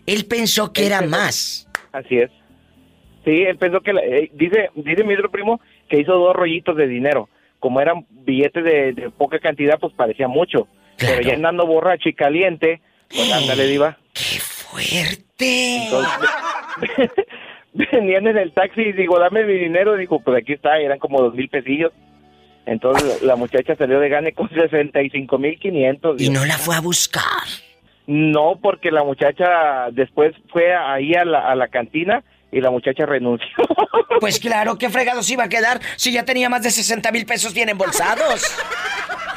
él pensó que era más. Así es. Sí, él pensó que... la- eh, dice, dice mi otro primo que hizo dos rollitos de dinero. Como eran billetes de, de poca cantidad, pues parecía mucho. Pero ya andando borracho y caliente, pues ándale, diva. ¡Qué fuerte! Entonces, venían en el taxi y digo, dame mi dinero. Dijo, pues aquí está, eran como dos mil pesillos. Entonces la muchacha salió de gane con 65 mil 500. Y no la fue a buscar. No, porque la muchacha después fue ahí a la, a la cantina y la muchacha renunció. Pues claro, ¿qué fregados iba a quedar si ya tenía más de 60 mil pesos bien embolsados?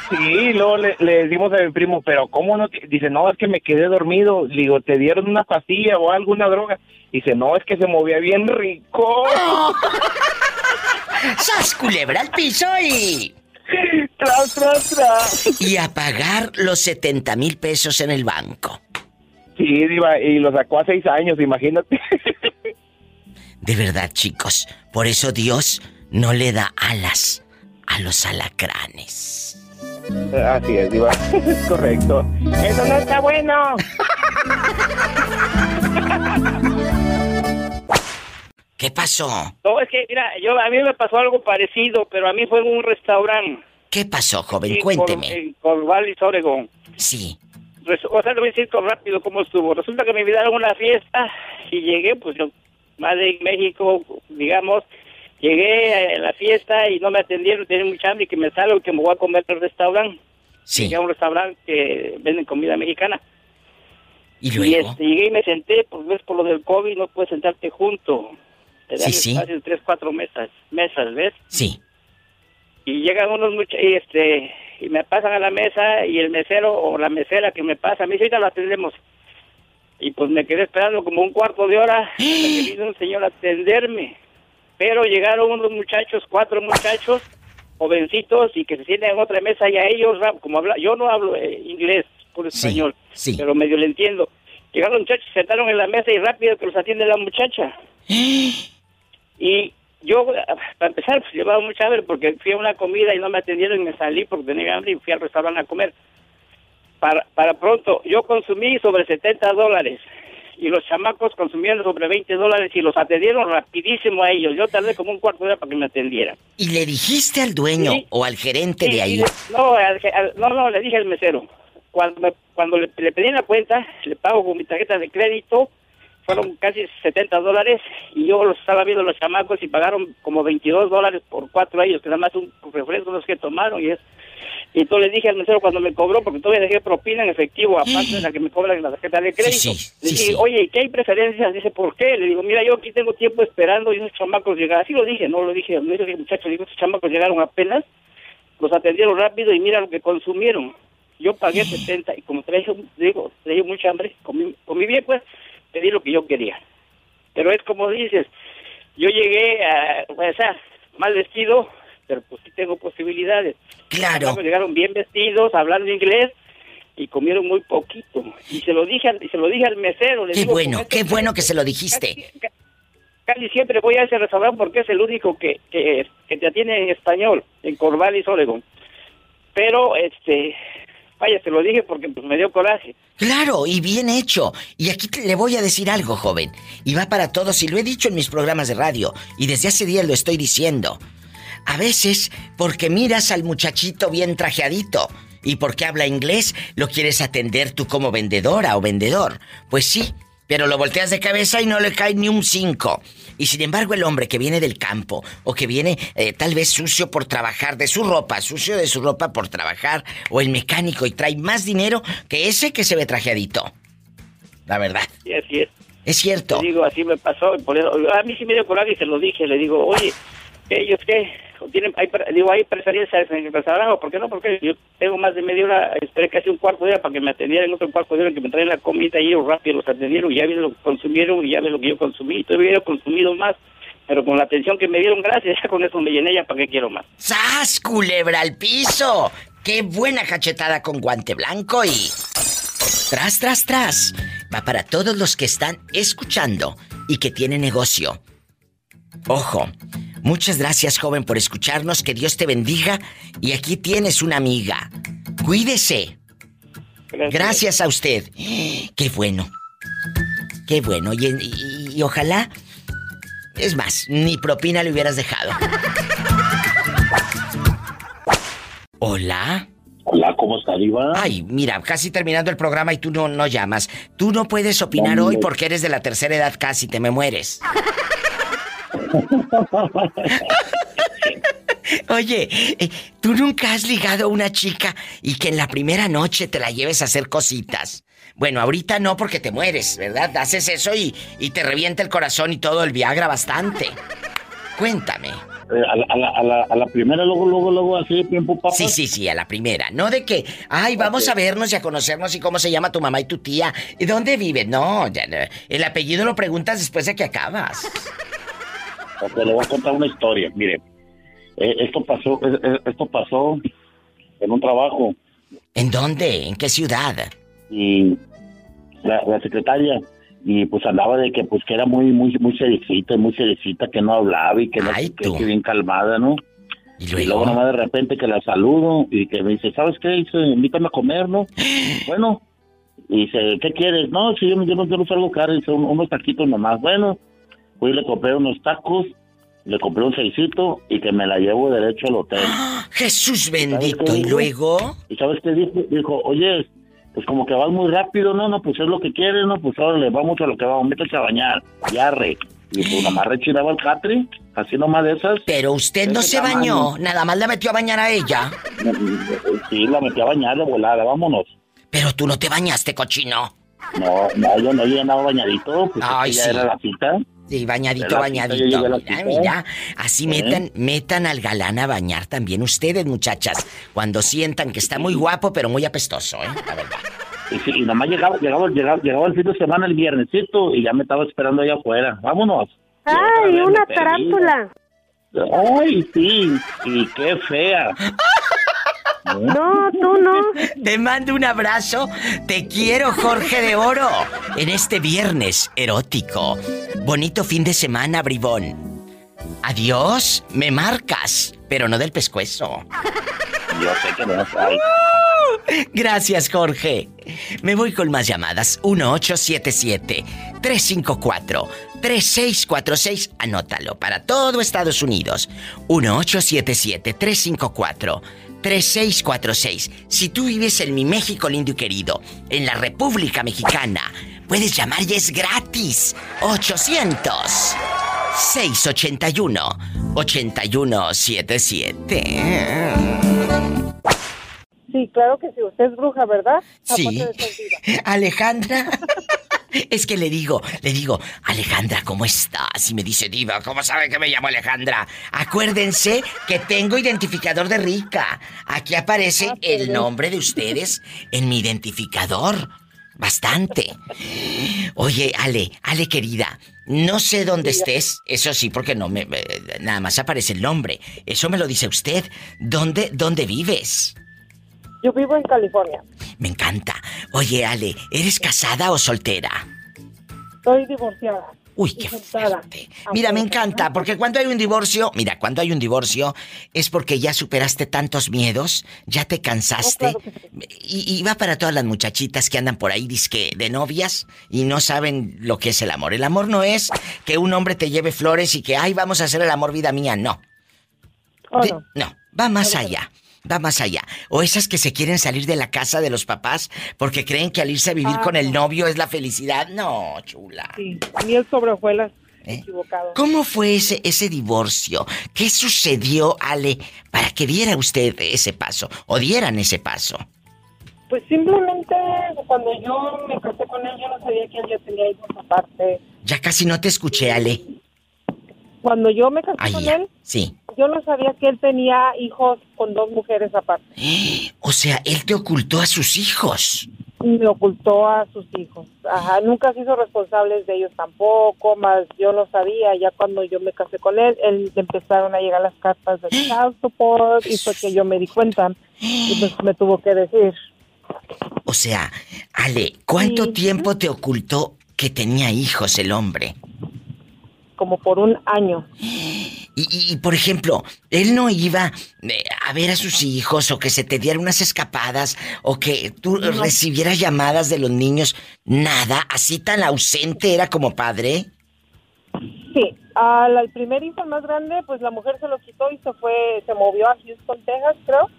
Sí, luego le, le dimos a mi primo, pero ¿cómo no? te-?" Dice, no, es que me quedé dormido. Le digo, ¿te dieron una pastilla o alguna droga? Dice, no, es que se movía bien rico. ¡Sas, culebra al piso y... tras, tras, tras. Y a pagar los 70 mil pesos en el banco. Sí, diva, y lo sacó a seis años, imagínate. De verdad, chicos, por eso Dios no le da alas a los alacranes. Así es, diva. Es correcto. Eso no está bueno. ¿Qué pasó? No, es que, mira, yo, a mí me pasó algo parecido, pero a mí fue en un restaurante. ¿Qué pasó, joven? en Cuénteme. En Corvallis, Oregon. Sí. o sea, le voy a decir rápido cómo estuvo. Resulta que me invitaron a una fiesta y llegué, pues yo, más de México, digamos, llegué a la fiesta y no me atendieron, tenía mucha hambre y que me salgo y que me voy a comer al restaurante. Sí. Llegué a un restaurante que venden comida mexicana. Y luego. este, llegué y me senté, pues ves, por lo del COVID no puedes sentarte junto. Te dan Sí, sí. espacio de tres, cuatro mesas, mesas, ¿ves? Sí. y llegan unos muchachos y este y me pasan a la mesa y el mesero o la mesera que me pasa me dice ahorita lo atendemos y pues me quedé esperando como un cuarto de hora hasta que vino un señor a atenderme. Pero llegaron unos muchachos cuatro muchachos jovencitos y que se sienten en otra mesa y a ellos como habla yo no hablo eh, inglés por español pero medio le entiendo. Llegaron los muchachos se sentaron en la mesa y rápido que los atiende la muchacha. Y yo, para empezar, pues llevaba mucha hambre porque fui a una comida y no me atendieron y me salí porque tenía hambre y fui al restaurante a comer. Para, para pronto, yo consumí sobre 70 dólares y los chamacos consumieron sobre 20 dólares y los atendieron rapidísimo a ellos. Yo tardé como un cuarto de hora para que me atendieran. ¿Y le dijiste al dueño Sí. o al gerente Sí, de ahí? no, al- al- no, no, le dije al mesero. Cuando, me- cuando le, le pedí la cuenta, le pago con mi tarjeta de crédito, fueron casi 70 dólares y yo los estaba viendo los chamacos y pagaron como 22 dólares por cuatro ellos, que nada más un refresco los que tomaron y es... Y entonces le dije al mesero cuando me cobró, porque todavía dejé propina en efectivo, aparte de la que me cobran en la tarjeta de crédito. Sí, le dije, sí. oye, ¿y qué hay preferencias? Dice, ¿por qué? Le digo, mira, yo aquí tengo tiempo esperando y esos chamacos llegaron. Así lo dije, no lo dije, me dijo el muchacho, digo, esos chamacos llegaron apenas, los atendieron rápido y mira lo que consumieron. Yo pagué 70 y como traía, digo, traía mucha hambre, comí, comí bien, pues, pedí lo que yo quería. Pero es como dices, yo llegué a, o sea, mal vestido, pero pues sí tengo posibilidades. Claro. Llegaron bien vestidos, hablando inglés y comieron muy poquito. Y se lo dije al, y se lo dije al mesero. le Qué digo, bueno, "Con qué esto- bueno que se lo dijiste. Casi siempre voy a ese restaurante porque es el único que, que, que te atiende en español, en Corvallis, Oregon. Pero, este, vaya, se lo dije porque pues, me dio coraje. Claro, y bien hecho. Y aquí le voy a decir algo, joven. Y va para todos, y lo he dicho en mis programas de radio, y desde hace días lo estoy diciendo. A veces, porque miras al muchachito bien trajeadito, y porque habla inglés, lo quieres atender tú como vendedora o vendedor. Pues sí, pero lo volteas de cabeza y no le cae ni un cinco. Y sin embargo, el hombre que viene del campo, o que viene eh, tal vez sucio por trabajar de su ropa, sucio de su ropa por trabajar, o el mecánico y trae más dinero que ese que se ve trajeadito. La verdad. Y así es. Es cierto. Digo, así me pasó. a mí sí me dio coraje y se lo dije. Le digo, oye, ¿qué, ¿ellos qué? ¿Tienen, hay, digo, ¿hay preferencias en el restaurante? ¿Por qué no? Porque yo tengo más de media hora, esperé casi un cuarto de hora para que me atendieran, otro cuarto de hora que me traen la comida y ellos rápido los atendieron y ya vi lo que consumieron y ya vi lo que yo consumí. Todavía he consumido más, pero con la atención que me dieron, gracias, ya con eso me llené, ya para qué quiero más. ¡Sas, culebra al piso! ¡Qué buena cachetada con guante blanco y... Tras, tras, tras. Va para todos los que están escuchando y que tienen negocio. Ojo, muchas gracias joven por escucharnos, que Dios te bendiga y aquí tienes una amiga. Cuídese. Gracias, a usted. Qué bueno. Qué bueno. Y, y- y ojalá... Es más, ni propina le hubieras dejado. Hola. Hola, ¿cómo está, Diva? Ay, mira, casi terminando el programa y tú no, no llamas. Tú no puedes opinar No, hoy porque eres de la tercera edad casi, te me mueres. Oye, eh, ¿tú nunca has ligado a una chica y que en la primera noche te la lleves a hacer cositas? Bueno, ahorita no porque te mueres, ¿verdad? Haces eso y, y te revienta el corazón y todo el Viagra bastante. Cuéntame. Eh, a, la, a, la, a, la, a la primera, luego, luego, luego, así de tiempo, papá. Sí, sí, sí, a la primera. No de que, ay, vamos a vernos y a conocernos y cómo se llama tu mamá y tu tía. ¿Y dónde vive? No, ya, no. el apellido lo preguntas después de que acabas. Ok, le voy a contar una historia. Mire, eh, esto pasó, eh, esto pasó en un trabajo ¿En dónde? ¿En qué ciudad? y la, la secretaria y pues andaba de que pues que era muy muy muy seriecita, muy seriecita, que no hablaba y que no sé qué, que bien calmada, ¿no? Y luego, nomás de repente que la saludo y que me dice, ¿sabes qué? Dice, invítame a comer, ¿no? bueno, y dice, ¿qué quieres? No, si yo, no- yo no quiero algo caro, dice, "un- unos taquitos nomás. Bueno, fui y le compré unos tacos, le compré un seisito y que me la llevo derecho al hotel. Jesús ¿Sabes bendito. ¿Y luego? ¿Y sabes qué dijo? Dijo, oye, pues como que vas muy rápido, no, no, pues es lo que quieres, no, pues órale, vamos a lo que vamos, métete a bañar, y arre. Y pues nomás rechinaba el catre, así nomás de esas. Pero usted no se tamaño. bañó, nada más la metió a bañar a ella. Sí, la metí a bañar de volada, vámonos. Pero tú no te bañaste, cochino. No, no, yo no, yo andaba bañadito, pues Ay, que ya sí. era la cita. Bañadito, cita, yo bañadito. la Mira. Así ¿Eh? metan, metan al galán a bañar también ustedes, muchachas. Cuando sientan que está muy guapo, pero muy apestoso, ¿eh? La verdad. Y, sí, y nomás llegaba, llegaba, llegaba, llegaba el fin de semana el viernesito y ya me estaba esperando allá afuera. Vámonos. ¡Ay, una tarántula! Ay, sí, y qué fea. No, tú no. Te mando un abrazo. Te quiero, Jorge de Oro. En este viernes erótico. Bonito fin de semana, bribón. Adiós, me marcas, pero no del pescuezo. Yo sé que no. Ay, Gracias, Jorge. Me voy con más llamadas. 1877-354-3646. Anótalo para todo Estados Unidos. 1877-354-3646. Si tú vives en mi México lindo y querido, en la República Mexicana, puedes llamar y es gratis. 800 681 8177. Sí, claro que sí. Usted es bruja, ¿verdad? Sí. Alejandra. Es que le digo, le digo, Alejandra, ¿cómo estás? Y me dice, Diva, ¿cómo sabe que me llamo Alejandra? Acuérdense que tengo identificador de rica. Aquí aparece el nombre de ustedes en mi identificador. Bastante. Oye, Ale, Ale querida, no sé dónde estés, eso sí, porque no me, me- nada más aparece el nombre. Eso me lo dice usted. ¿Dónde, dónde vives? Yo vivo en California. Me encanta. Oye, Ale, ¿eres casada o soltera? Soy divorciada. Uy, qué fuerte. Mira, me encanta, porque cuando hay un divorcio, mira, cuando hay un divorcio es porque ya superaste tantos miedos, ya te cansaste. y, y va para todas las muchachitas que andan por ahí, disque de novias, y no saben lo que es el amor. El amor no es que un hombre te lleve flores y que, ay, vamos a hacer el amor vida mía, no. De- no, va más allá. Va más allá. O esas que se quieren salir de la casa de los papás porque creen que al irse a vivir Ah, con el no. novio es la felicidad. No, chula. Sí, miel sobre hojuelas. ¿Eh? Equivocado. ¿Cómo fue ese, ese divorcio? ¿Qué sucedió, Ale, para que diera usted ese paso? O dieran ese paso. Pues simplemente cuando yo me casé con él, yo no sabía que él ya tenía hijos aparte. Ya casi no te escuché, Ale. Cuando yo me casé Ay, con ya. él, Sí. Yo no sabía que él tenía hijos con dos mujeres aparte. O sea, él te ocultó a sus hijos. Me ocultó a sus hijos. Ajá, nunca se hizo responsable de ellos tampoco, más yo no sabía. Ya cuando yo me casé con él, él empezaron a llegar las cartas del child support y fue que yo me di cuenta y pues me tuvo que decir. O sea, Ale, ¿cuánto tiempo te ocultó que tenía hijos el hombre? Como por un año. Y, y- y, por ejemplo, él no iba eh, a ver a sus hijos o que se te dieran unas escapadas o que tú No. recibieras llamadas de los niños. Nada, así tan ausente era como padre. Sí, al, al primer hijo, más grande, pues la mujer se lo quitó y se fue, se movió a Houston, Texas, creo.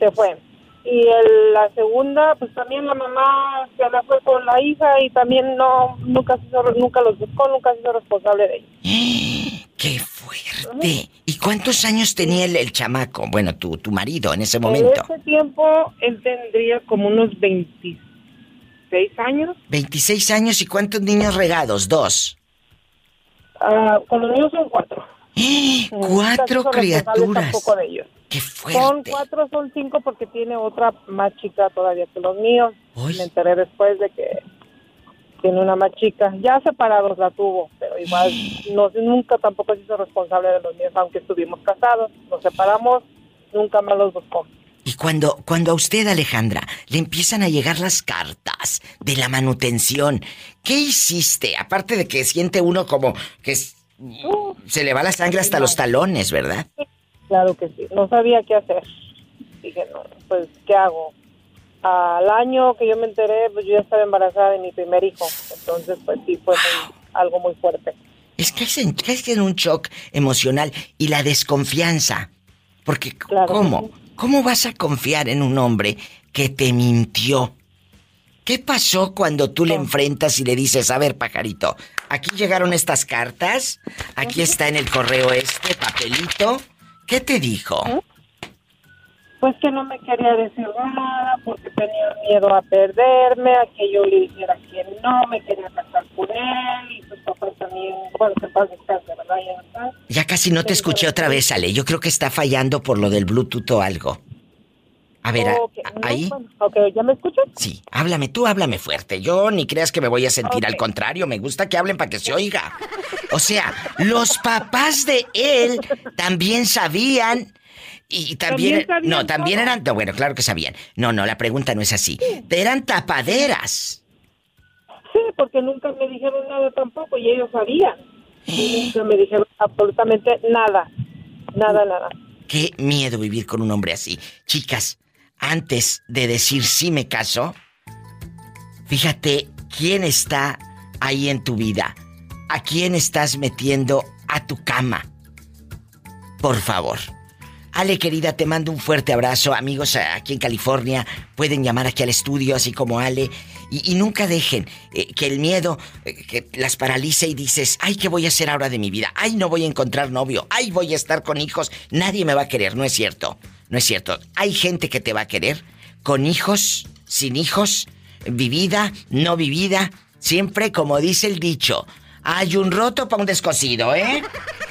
Se fue. Y el- la segunda, pues también la mamá se la fue con la hija y también no, nunca se hizo, nunca los buscó, nunca se hizo responsable de ellos. ¡Qué fuerte! ¿Y cuántos años tenía el, el chamaco? Bueno, tu, tu marido en ese En momento. ese tiempo él tendría como unos 26 años. 26 años y cuántos niños regados? Dos. Ah, con los niños son cuatro. Cuatro criaturas. De ellos. ¡Qué Son fuerte! cuatro, son cinco porque tiene otra más chica todavía que los míos. Me enteré después de que tiene una más chica. Ya separados la tuvo, pero igual no, nunca tampoco se hizo responsable de los míos, aunque estuvimos casados. Nos separamos, nunca más los buscó. Y cuando, cuando a usted, Alejandra, le empiezan a llegar las cartas de la manutención, ¿qué hiciste? Aparte de que siente uno como que es- se le va la sangre hasta los talones, ¿verdad? Claro que sí. No sabía qué hacer. Dije, no, pues, ¿qué hago? Al año que yo me enteré, pues yo ya estaba embarazada de mi primer hijo. Entonces, pues sí, fue muy- algo muy fuerte. Es que es, en, que es en un shock emocional y la desconfianza. Porque, ¿cómo? ¿Cómo vas a confiar en un hombre que te mintió. ¿Qué pasó cuando tú le enfrentas y le dices, a ver, pajarito, aquí llegaron estas cartas, aquí está en el correo este papelito? ¿Qué te dijo? Pues que no me quería decir nada porque tenía miedo a perderme, a que yo le dijera que no, me quería casar con él y sus papás también, bueno, que paz descanse, ¿verdad? Ya. Ya casi no te escuché otra vez, Ale. Yo creo que está fallando por lo del Bluetooth o algo. A ver, a- ahí. ok, ¿ya me escuchas? Sí, háblame, tú háblame fuerte. Yo ni creas que me voy a sentir, al contrario, me gusta que hablen para que se oiga. O sea, los papás de él también sabían y también... También sabían no, también eran... no, bueno, claro que sabían. No, no, la pregunta no es así. Eran tapaderas. Sí, porque nunca me dijeron nada tampoco y ellos sabían. Y nunca me dijeron absolutamente nada. Nada, nada. Qué miedo vivir con un hombre así. Chicas, antes de decir sí me caso, fíjate quién está ahí en tu vida. ¿A quién estás metiendo a tu cama? Por favor. Ale, querida, te mando un fuerte abrazo. Amigos aquí en California pueden llamar aquí al estudio, así como Ale. Y, y nunca dejen eh, que el miedo eh, que las paralice y dices, ay, ¿qué voy a hacer ahora de mi vida? Ay, no voy a encontrar novio. Ay, voy a estar con hijos. Nadie me va a querer. No es cierto. No es cierto. Hay gente que te va a querer con hijos, sin hijos, vivida, no vivida. Siempre, como dice el dicho, hay un roto para un descosido, ¿eh?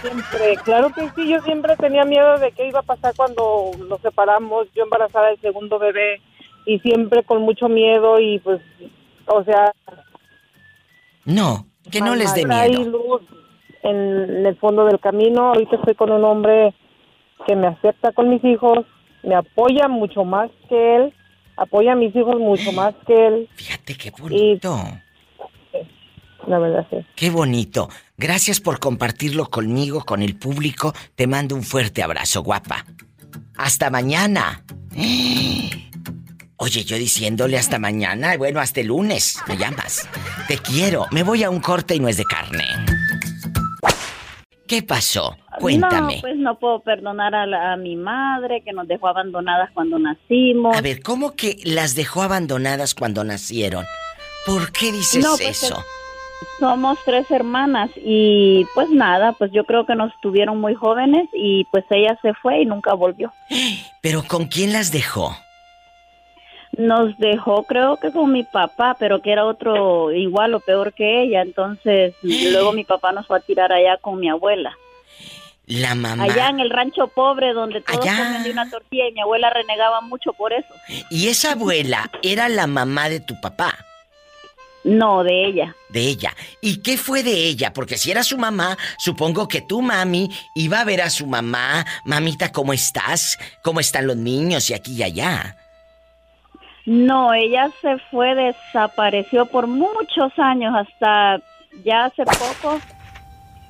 Siempre, claro que sí, yo siempre tenía miedo de qué iba a pasar cuando nos separamos, yo embarazada del segundo bebé y siempre con mucho miedo y pues, o sea... No, que no les dé hay miedo. luz en el fondo del camino, ahorita estoy con un hombre que me acepta con mis hijos, me apoya mucho más que él, apoya a mis hijos mucho más que él. Fíjate qué bonito. la verdad sí. Qué bonito. Gracias por compartirlo conmigo, con el público. Te mando un fuerte abrazo, guapa. Hasta mañana. Oye, yo diciéndole hasta mañana, bueno, hasta el lunes, me llamas. Te quiero. Me voy a un corte y no es de carne. ¿Qué pasó? Cuéntame. No, pues no puedo perdonar a, la- a mi madre que nos dejó abandonadas cuando nacimos. A ver, ¿cómo que las dejó abandonadas cuando nacieron? ¿Por qué dices No, pues, eso? Somos tres hermanas y pues nada, pues yo creo que nos tuvieron muy jóvenes y pues ella se fue y nunca volvió. ¿Pero con quién las dejó? Nos dejó creo que con mi papá, pero que era otro igual o peor que ella, entonces luego mi papá nos fue a tirar allá con mi abuela. La mamá. Allá en el rancho pobre donde todos Allá. comían de una tortilla y mi abuela renegaba mucho por eso. ¿Y esa abuela era la mamá de tu papá? No, de ella. De ella. ¿Y qué fue de ella? Porque si era su mamá, supongo que tu mami iba a ver a su mamá. Mamita, ¿cómo estás? ¿Cómo están los niños? Y aquí y allá. No, ella se fue, desapareció por muchos años, hasta ya hace poco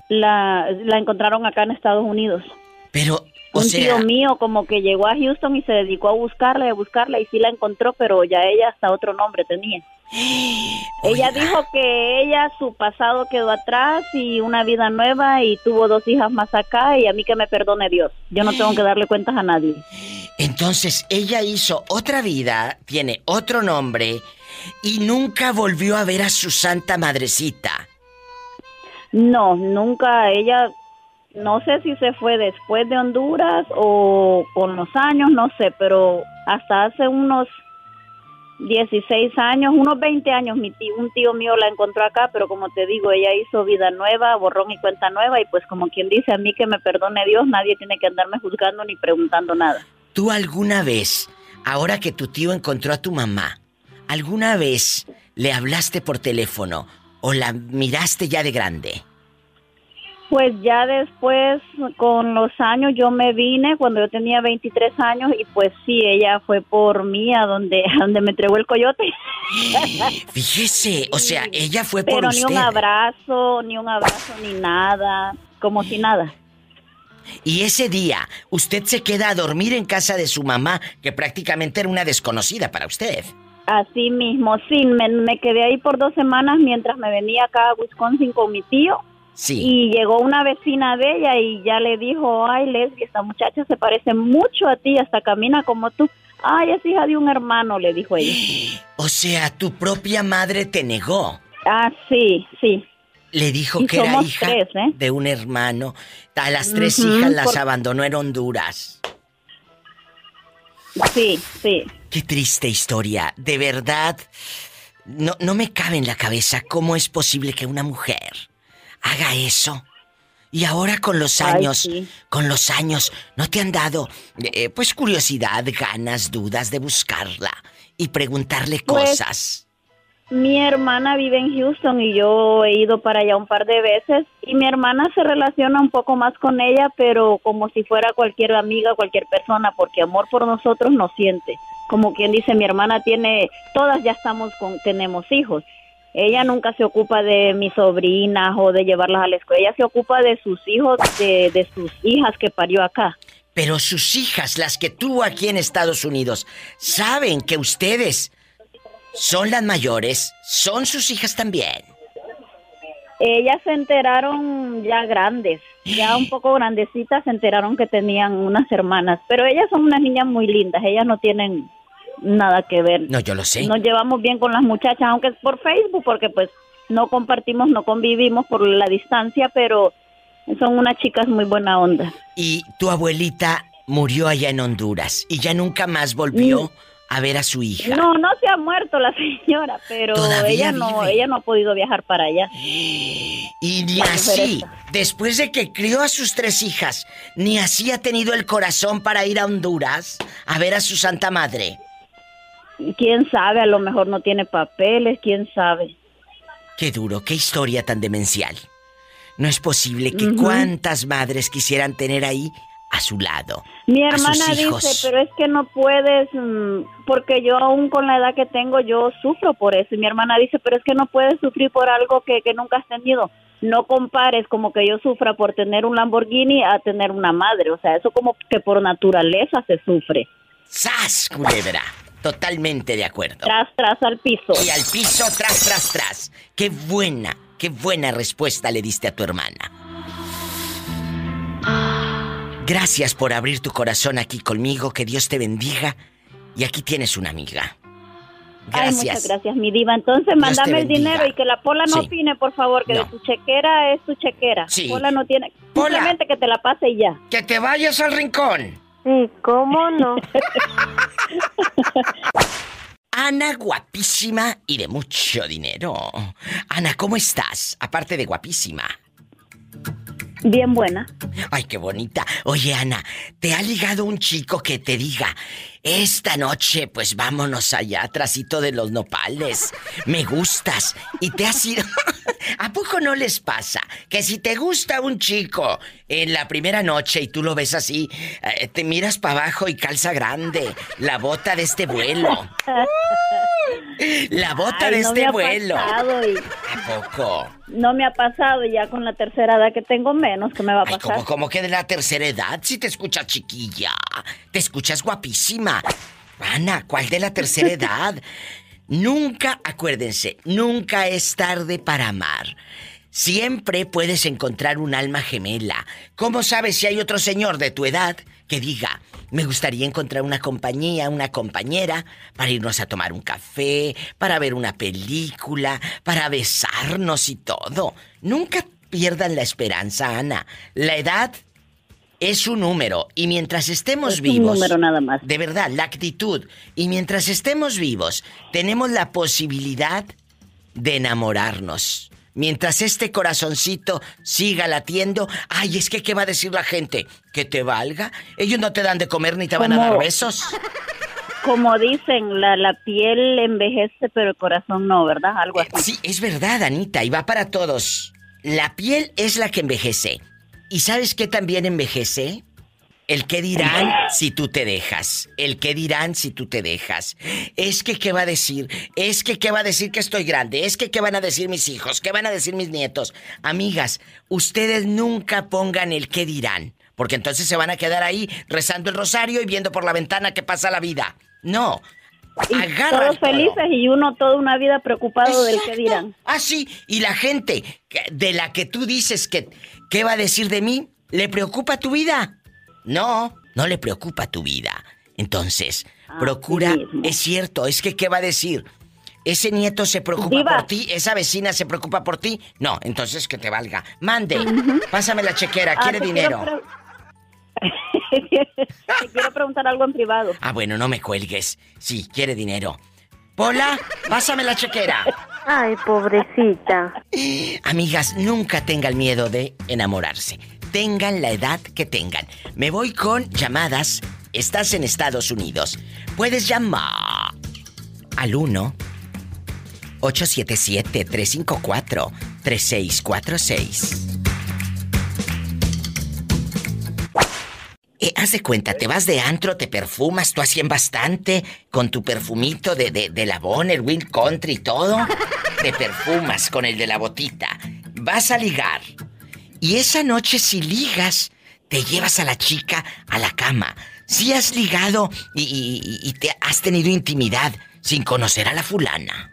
la, la encontraron acá en Estados Unidos. Pero, o Un sea, tío mío como que llegó a Houston y se dedicó a buscarla y a buscarla y sí la encontró, pero ya ella hasta otro nombre tenía. Ella dijo que ella su pasado quedó atrás y una vida nueva y tuvo dos hijas más acá y a mí que me perdone Dios. Yo no tengo que darle cuentas a nadie. entonces ella hizo otra vida, tiene otro nombre y nunca volvió a ver a su santa madrecita. No, nunca ella, no sé si se fue después de Honduras o con los años, no sé, pero hasta hace unos 16 años, unos 20 años, mi tío, un tío mío la encontró acá, pero como te digo, ella hizo vida nueva, borrón y cuenta nueva, y pues como quien dice, a mí que me perdone Dios, nadie tiene que andarme juzgando ni preguntando nada. ¿Tú alguna vez, ahora que tu tío encontró a tu mamá, alguna vez le hablaste por teléfono o la miraste ya de grande? Pues ya después, con los años, yo me vine cuando yo tenía 23 años y pues sí, ella fue por mí a donde, a donde me entregó el coyote. Fíjese, o sea, ella fue por Pero ni usted. un abrazo, ni un abrazo, ni nada, como si nada. Y ese día, usted se queda a dormir en casa de su mamá, que prácticamente era una desconocida para usted. Así mismo, sí, me, me quedé ahí por dos semanas mientras me venía acá a Wisconsin con mi tío. Sí. Y llegó una vecina de ella y ya le dijo, ay Leslie, esta muchacha se parece mucho a ti, hasta camina como tú. Ay, es hija de un hermano, le dijo ella. O sea, tu propia madre te negó. Ah, sí, sí. Le dijo Y que era hija tres, ¿eh? de un hermano. A las tres hijas las por- abandonó en Honduras. Sí, sí. Qué triste historia. De verdad, no, no me cabe en la cabeza cómo es posible que una mujer haga eso. Y ahora con los Ay, años, sí. con los años, ¿no te han dado, eh, pues, curiosidad, ganas, dudas de buscarla y preguntarle Pues, cosas? Mi hermana vive en Houston y yo he ido para allá un par de veces y mi hermana se relaciona un poco más con ella, pero como si fuera cualquier amiga, cualquier persona, porque amor por nosotros no siente. Como quien dice, mi hermana tiene, todas ya estamos con, tenemos hijos. Ella nunca se ocupa de mis sobrinas o de llevarlas a la escuela, ella se ocupa de sus hijos, de, de sus hijas que parió acá. Pero sus hijas, las que tuvo aquí en Estados Unidos, saben que ustedes son las mayores, son sus hijas también. Ellas se enteraron ya grandes, ya un poco grandecitas, se enteraron que tenían unas hermanas, pero ellas son unas niñas muy lindas, ellas no tienen nada que ver. No, yo lo sé. Nos llevamos bien con las muchachas, aunque es por Facebook, porque pues no compartimos, no convivimos por la distancia, pero son unas chicas muy buena onda. Y tu abuelita murió allá en Honduras y ya nunca más volvió a ver a su hija. No, no se ha muerto la señora, pero ella no, ella no ha podido viajar para allá. Y ni así, después de que crió a sus tres hijas, ni así ha tenido el corazón para ir a Honduras a ver a su santa madre. Quién sabe, a lo mejor no tiene papeles, quién sabe. Qué duro, qué historia tan demencial. No es posible que Ujú. cuántas madres quisieran tener ahí a su lado. Mi hermana dice, pero es que no puedes, mm, porque yo aún con la edad que tengo, yo sufro por eso. Y mi hermana dice, pero es que no puedes sufrir por algo que, que nunca has tenido. No compares como que yo sufra por tener un Lamborghini a tener una madre. O sea, eso como que por naturaleza se sufre. ¡Sas, culebra! Totalmente de acuerdo. Tras, tras al piso. Y al piso, tras, tras, tras. Qué buena, qué buena respuesta le diste a tu hermana. Gracias por abrir tu corazón aquí conmigo, que Dios te bendiga. Y aquí tienes una amiga. Ay, Gracias. muchas gracias, mi diva. Entonces, mándame el dinero y que la Pola no Sí. opine, por favor, que No. de tu chequera es tu chequera. Sí. Pola no tiene... Pola. Simplemente que te la pase y ya. Que te vayas al rincón. Sí, ¿cómo no? Ana, guapísima y de mucho dinero. Ana, ¿cómo estás? Aparte de guapísima. Bien buena. Ay, qué bonita. Oye, Ana, ¿te ha ligado un chico que te diga, esta noche, pues vámonos allá, trasito de los nopales? Me gustas. Y te has ido. ¿A poco no les pasa que si te gusta un chico en la primera noche y tú lo ves así, eh, te miras para abajo y calza grande, la bota de este vuelo? La bota Ay, de no este me ha vuelo. y- ¿A poco? No me ha pasado ya con la tercera edad que tengo menos que me va a Ay, pasar. como, como que de la tercera edad, si te escuchas chiquilla, te escuchas guapísima. Ana, ¿cuál de la tercera edad? Nunca, acuérdense, nunca es tarde para amar. Siempre puedes encontrar un alma gemela. ¿Cómo sabes si hay otro señor de tu edad que diga, me gustaría encontrar una compañía, una compañera, para irnos a tomar un café, para ver una película, para besarnos y todo? Nunca pierdan la esperanza, Ana. La edad es un número y mientras estemos Es un vivos... número nada más. De verdad, la actitud. Y mientras estemos vivos, tenemos la posibilidad de enamorarnos. Mientras este corazoncito siga latiendo, ay, es que ¿qué va a decir la gente? ¿Que te valga? Ellos no te dan de comer ni te van a dar besos. Como dicen, la, la piel envejece, pero el corazón no, ¿verdad? Algo así. Sí, es verdad, Anita, y va para todos. La piel es la que envejece. ¿Y sabes qué también envejece? El que dirán si tú te dejas. El que dirán si tú te dejas. Es que qué va a decir. Es que qué va a decir que estoy grande. Es que qué van a decir mis hijos. ¿Qué van a decir mis nietos? Amigas, ustedes nunca pongan el qué dirán. Porque entonces se van a quedar ahí rezando el rosario y viendo por la ventana qué pasa la vida. No. Agarra Todos felices y uno toda una vida preocupado del que dirán. Ah, sí. Y la gente de la que tú dices que qué va a decir de mí, ¿le preocupa tu vida? No, no le preocupa tu vida. Entonces, Ah, procura, es cierto, es que ¿qué va a decir? ¿Ese nieto se preocupa Diva. por ti? ¿Esa vecina se preocupa por ti? No, entonces que te valga. Mande, pásame la chequera, Ah, quiere dinero. quiero te quiero preguntar algo en privado. Ah, bueno, no me cuelgues. Sí, quiere dinero. Pola, pásame la chequera. Ay, pobrecita. Amigas, nunca tengan miedo de enamorarse. Tengan la edad que tengan. Me voy con llamadas. Estás en Estados Unidos. Puedes llamar al 1 877 354 3646. Eh, haz de cuenta, te vas de antro, te perfumas, tú hacían bastante con tu perfumito de, de, de Labón, el Wind Country y todo. Te perfumas con el de la botita. Vas a ligar. Y esa noche, si ligas, te llevas a la chica a la cama. Si has ligado y, y- y te has tenido intimidad sin conocer a la fulana.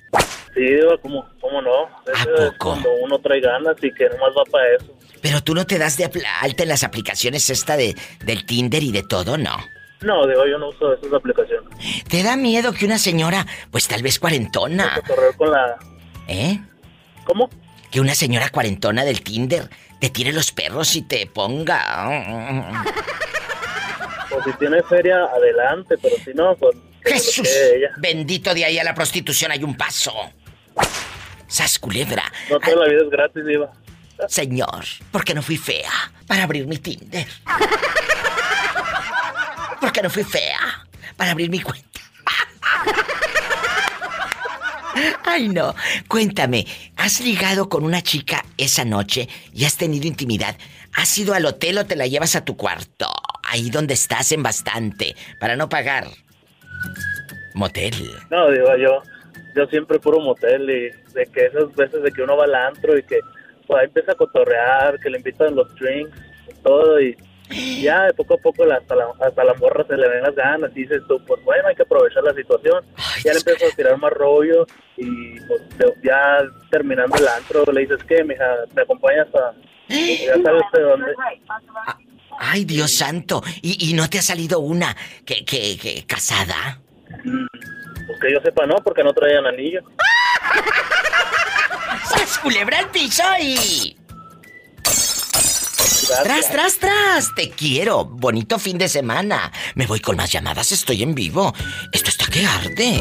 Sí, ¿cómo, cómo no? Eso es cuando uno trae ganas y que nomás va para eso. Pero tú no te das de alta en las aplicaciones esta de, del Tinder y de todo, ¿no? No, digo, yo no uso esas aplicaciones. ¿Te da miedo que una señora, pues tal vez cuarentona, Correr con la... ¿eh? ¿Cómo? Que una señora cuarentona del Tinder te tire los perros y te ponga... O si tiene feria, adelante, pero si no, pues... Jesús, ella. bendito de ahí a la prostitución hay un paso. Sas culebra. No toda la vida es gratis, Diva. Señor, ¿por qué no fui fea para abrir mi Tinder? ¿Por qué no fui fea para abrir mi cuenta? Ay, no. Cuéntame, ¿has ligado con una chica esa noche y has tenido intimidad? ¿Has ido al hotel o te la llevas a tu cuarto? Ahí donde estás en bastante, para no pagar. Motel. No, digo, yo, yo siempre puro motel y de que esas veces de que uno va al antro y que pues empieza a cotorrear, que le invitan los drinks todo y ya de poco a poco hasta, la, hasta la morra se le ven las ganas y dices tú, pues bueno, hay que aprovechar la situación. ya le empiezas a tirar más rollo y pues te- ya terminando el antro le dices, ¿qué, mija? ¿Me acompañas a...? Ya sabes de dónde. Ay, Dios santo. ¿Y, y no te ha salido una que, que, que casada? Pues que yo sepa no, porque no traían anillo. ¡Sas culebra al piso y... Tras, tras, tras. Te quiero. Bonito fin de semana. Me voy con más llamadas. Estoy en vivo. Esto está que arde.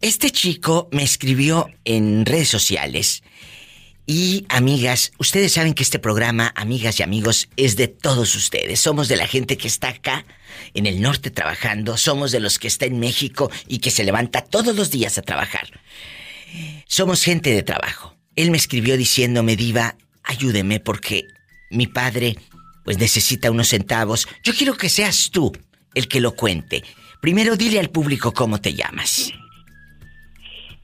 Este chico me escribió en redes sociales. Y amigas, ustedes saben que este programa, amigas y amigos, es de todos ustedes. Somos de la gente que está acá en el norte trabajando, somos de los que está en México y que se levanta todos los días a trabajar. Somos gente de trabajo. Él me escribió diciéndome, Diva, ayúdeme porque mi padre pues necesita unos centavos. Yo quiero que seas tú el que lo cuente. Primero dile al público cómo te llamas.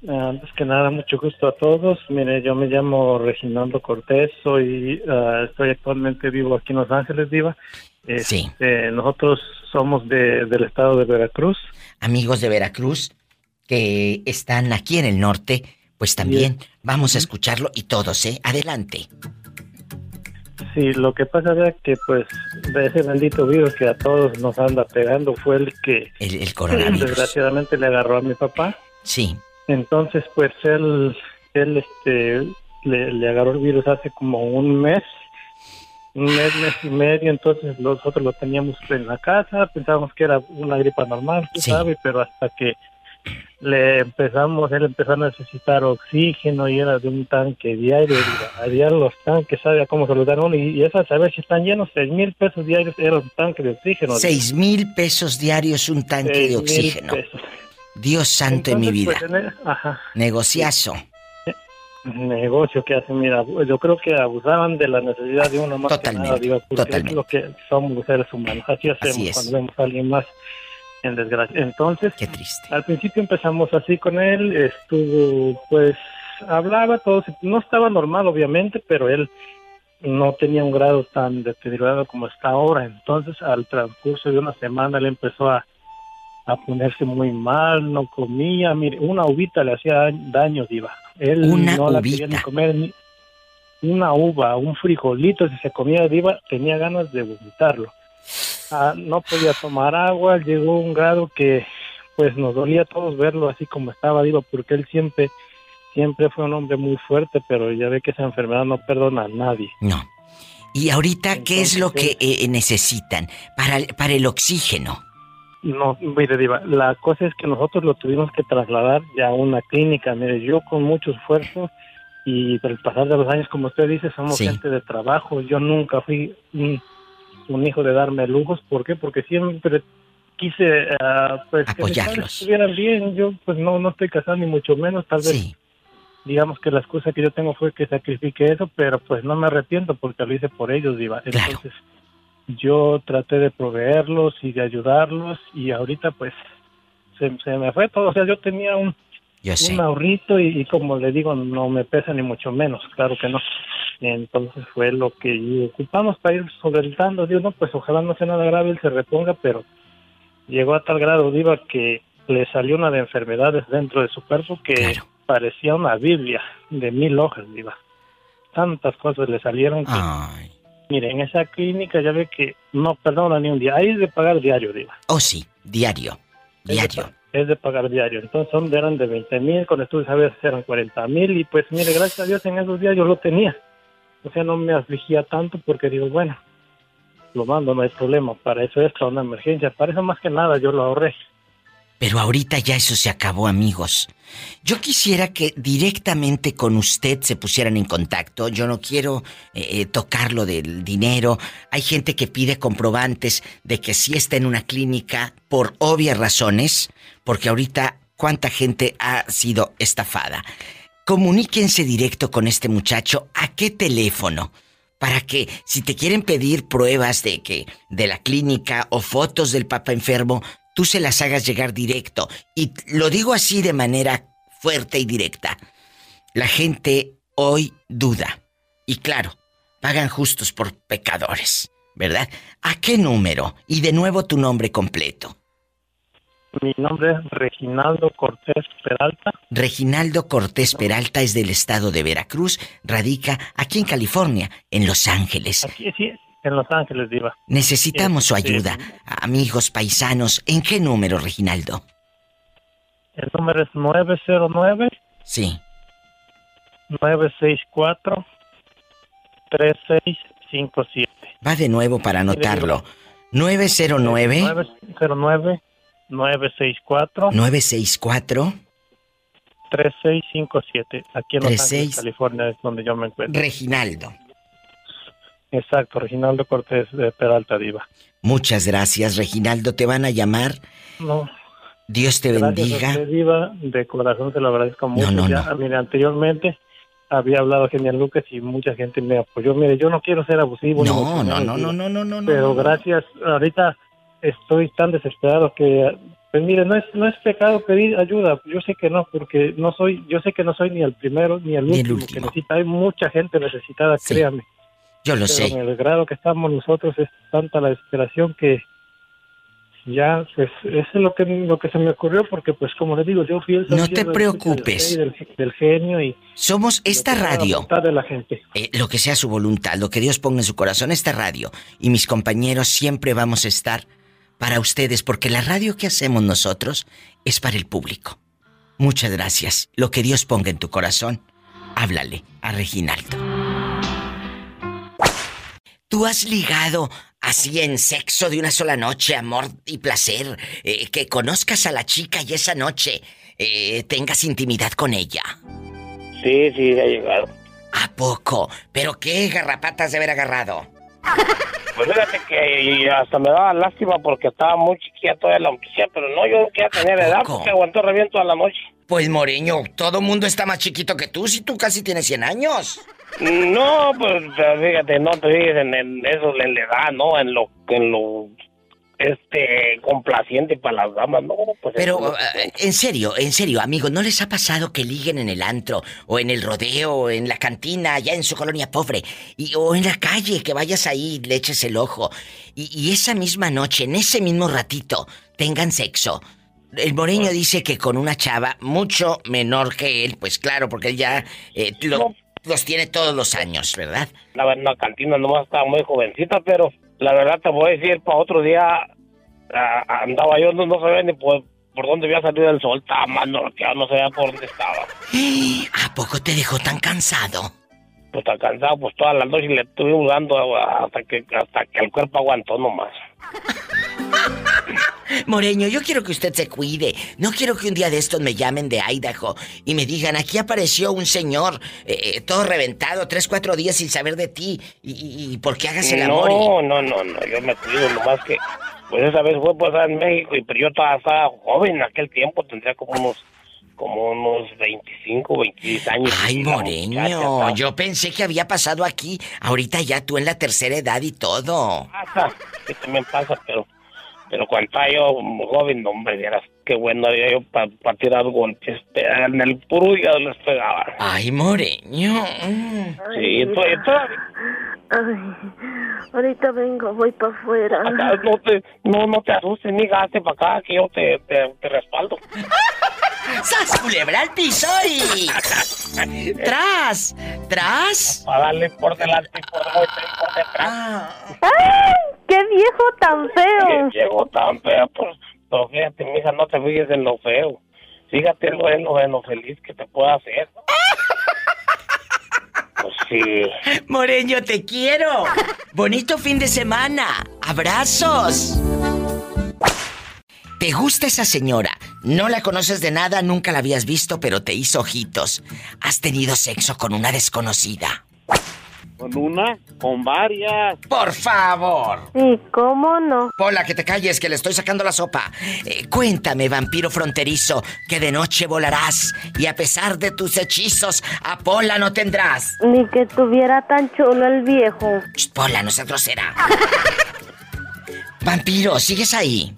Ah, Antes que nada, mucho gusto a todos. Mire, yo me llamo Reginaldo Cortés, soy, ah, estoy actualmente vivo aquí en Los Ángeles, Diva. Sí. Este, nosotros somos de, del estado de Veracruz. Amigos de Veracruz que están aquí en el norte, pues también vamos a escucharlo y todos, ¿eh? Adelante. Sí, lo que pasa es que, pues, de ese bendito virus que a todos nos anda pegando fue el que, El, el coronavirus. desgraciadamente, le agarró a mi papá. Sí. Entonces, pues, él, él, este, le, le agarró el virus hace como un mes, un mes, mes y medio. Entonces, nosotros lo teníamos en la casa, pensábamos que era una gripa normal, tú Sí. sabes, pero hasta que le empezamos, él empezó a necesitar oxígeno y era de un tanque diario. A diario los tanques, ¿sabe a cómo se los dan uno? Y, y a saber si están llenos, seis mil pesos diarios era un tanque de oxígeno. Seis mil pesos diarios un tanque de oxígeno. pesos. Dios santo en mi vida. Pues, en el- ajá. Negociazo. negocio que hacen, mira, yo creo que abusaban de la necesidad de uno más Totalmente, que nada, digo, porque totalmente. es lo que somos seres humanos, así hacemos Así cuando vemos a alguien más en desgracia. Entonces, Qué triste. al principio empezamos así con él, estuvo, pues, hablaba, todo, no estaba normal obviamente, pero él no tenía un grado tan deteriorado como está ahora, entonces al transcurso de una semana él empezó a a ponerse muy mal, no comía, mire, una uvita le hacía daño, diva. Él Una no la quería ni comer ni una uva, un frijolito, si se comía diva, tenía ganas de vomitarlo. Ah, no podía tomar agua, llegó un grado que pues nos dolía a todos verlo así como estaba, digo, porque él siempre, siempre fue un hombre muy fuerte, pero ya ve que esa enfermedad no perdona a nadie. No. ¿Y ahorita qué es lo que eh, necesitan para, el- para el oxígeno? No, mire, Diva, la cosa es que nosotros lo tuvimos que trasladar ya a una clínica. Mire, yo con mucho esfuerzo y por el pasar de los años, como usted dice, somos Sí. gente de trabajo. Yo nunca fui un, un hijo de darme lujos. ¿Por qué? Porque siempre quise ah, pues, que Apoyarlos. estuvieran bien. Yo pues no, no estoy casado ni mucho menos. Tal vez digamos que la excusa que yo tengo fue que sacrifique eso, pero pues no me arrepiento porque lo hice por ellos, Diva. Entonces yo traté de proveerlos y de ayudarlos y ahorita pues se, se me fue todo. O sea, yo tenía un, Yo sé. un ahorrito y, y como le digo, no me pesa ni mucho menos, claro que no. Entonces fue lo que ocupamos para ir solventando. Digo, no, pues ojalá no sea nada grave, él se reponga, pero llegó a tal grado, Diva, que le salió una de enfermedades dentro de su cuerpo que parecía una Biblia de mil hojas, Diva. Tantas cosas le salieron que, mire, en esa clínica ya ve que no perdona ni un día. Ahí es de pagar diario, Diva. Oh, sí, diario. Diario. Es de pagar diario. Entonces son, eran de 20 mil, con estudios a veces eran 40 mil y pues mire, gracias a Dios en esos días yo lo tenía. O sea, no me afligía tanto porque digo, bueno, lo mando, no hay problema. Para eso es una emergencia. Para eso más que nada yo lo ahorré. Pero ahorita ya eso se acabó, amigos. Yo quisiera que directamente con usted se pusieran en contacto. Yo no quiero eh, eh, tocar lo del dinero. Hay gente que pide comprobantes de que sí está en una clínica por obvias razones, porque ahorita cuánta gente ha sido estafada. Comuníquense directo con este muchacho. ¿A qué teléfono? Para que si te quieren pedir pruebas de que de la clínica o fotos del papá enfermo, tú se las hagas llegar directo. Y lo digo así de manera fuerte y directa. La gente hoy duda. Y claro, pagan justos por pecadores, ¿verdad? ¿A qué número? Y de nuevo tu nombre completo. Mi nombre es Reginaldo Cortés Peralta. Reginaldo Cortés Peralta es del estado de Veracruz, radica aquí en California, en Los Ángeles. Aquí sí, en Los Ángeles, Diva. Necesitamos su ayuda, amigos paisanos. ¿En qué número, Reginaldo? El número es 909 Sí. 964 3657. Va de nuevo para anotarlo. 909 909 964 964 3657. Aquí en Los 36. Ángeles, California es donde yo me encuentro. Reginaldo. Exacto, Reginaldo Cortés de Peralta Diva. Muchas gracias, Reginaldo. Te van a llamar. No, Dios te gracias a bendiga. usted, Diva. De corazón se lo agradezco mucho. no, ya, mire, anteriormente había hablado Genial Lucas y mucha gente me apoyó. Mire, yo no quiero ser abusivo. ni No, no, no, no, no, no, no, Pero no. gracias, ahorita estoy tan desesperado que, pues mire, no es, no es pecado pedir ayuda. Yo sé que no, porque no soy, yo sé que no soy ni el primero ni el, Ni el último, que necesita. Hay mucha gente necesitada, créame. Yo lo Pero sé. En el grado que estamos nosotros es tanta la desesperación que ya, pues, eso es lo que, lo que se me ocurrió, porque, pues, como le digo, yo fui el No te preocupes. Del, del genio y Somos esta la radio. voluntad de la gente. Eh, lo que sea su voluntad, lo que Dios ponga en su corazón, esta radio y mis compañeros siempre vamos a estar para ustedes, porque la radio que hacemos nosotros es para el público. Muchas gracias. Lo que Dios ponga en tu corazón, háblale a Reginaldo. ¿Tú has ligado así en sexo de una sola noche, amor y placer? eh, que conozcas a la chica y esa noche eh, tengas intimidad con ella. Sí, sí, ha llegado. ¿A poco? ¿Pero qué garrapatas de haber agarrado? Pues fíjate que hasta me daba lástima porque estaba muy chiquilla toda la muchacha, pero no, yo no quería tener edad porque aguantó reviento a la noche. Pues Moreño, todo mundo está más chiquito que tú, si tú casi tienes 100 años. No, pues fíjate, no te digas en, en eso, en la edad, ¿no? En lo, en lo, este, complaciente para las damas, ¿no? Pues Pero, eh, en serio, en serio, amigos, ¿no les ha pasado que liguen en el antro, o en el rodeo, o en la cantina, allá en su colonia pobre, y, o en la calle, que vayas ahí, le eches el ojo, y, y esa misma noche, en ese mismo ratito, tengan sexo? El moreño dice que con una chava mucho menor que él, pues claro, porque él ya eh, lo- los tiene todos los años, ¿verdad? la, en la cantina nomás estaba muy jovencita, pero la verdad te voy a decir, para otro día andaba yo, no, no sabía ni por, por dónde había salido el sol, estaba más norteado, no sabía por dónde estaba. ¿A poco te dejó tan cansado? Pues tan cansado, pues toda la noche le estuve jugando hasta que, hasta que el cuerpo aguantó nomás. Moreño, yo quiero que usted se cuide. No quiero que un día de estos me llamen de Idaho y me digan, aquí apareció un señor eh, eh, todo reventado, tres, cuatro días sin saber de ti y, y- por qué hagas el amor. y- No, no, no, no, yo me cuido nomás que, pues esa vez fue pues en México, y pero yo todavía estaba joven en aquel tiempo, tendría como unos, como unos 25, 26 años. Ay, Moreño, muchacha yo pensé que había pasado aquí. Ahorita ya tú en la tercera edad y todo. Pasa, que también pasa, pero, pero cuando estaba yo joven, no, hombre, vieras qué bueno había yo para tirar golpes, en el puro hígado les pegaba. Ay, Moreño. Sí, Ay, ahorita vengo, voy para afuera. acá no te, no, no te asustes, ni gaste para acá, que yo te, te, te respaldo. ¡Sas, culebra al piso y... ¡Tras! ¿Tras? Para darle por delante y por debajo y por detrás. ¡Ay! ¡Qué viejo tan feo! Que Llegó tan feo, pues, pero fíjate, mija, no te fijes en lo feo. Fíjate en lo, en lo, en lo feliz que te pueda hacer. Pues sí. Moreño, te quiero. Bonito fin de semana. Abrazos. ¿Te gusta esa señora? No la conoces de nada, nunca la habías visto, pero te hizo ojitos. ¿Has tenido sexo con una desconocida? Con una, con varias. Por favor. Sí, ¿cómo no? Pola, que te calles, que le estoy sacando la sopa. Eh, cuéntame, vampiro fronterizo, que de noche volarás y a pesar de tus hechizos, a Pola no tendrás. Ni que tuviera tan chulo el viejo. Ch, Pola, no seas grosera. Vampiro, ¿sigues ahí?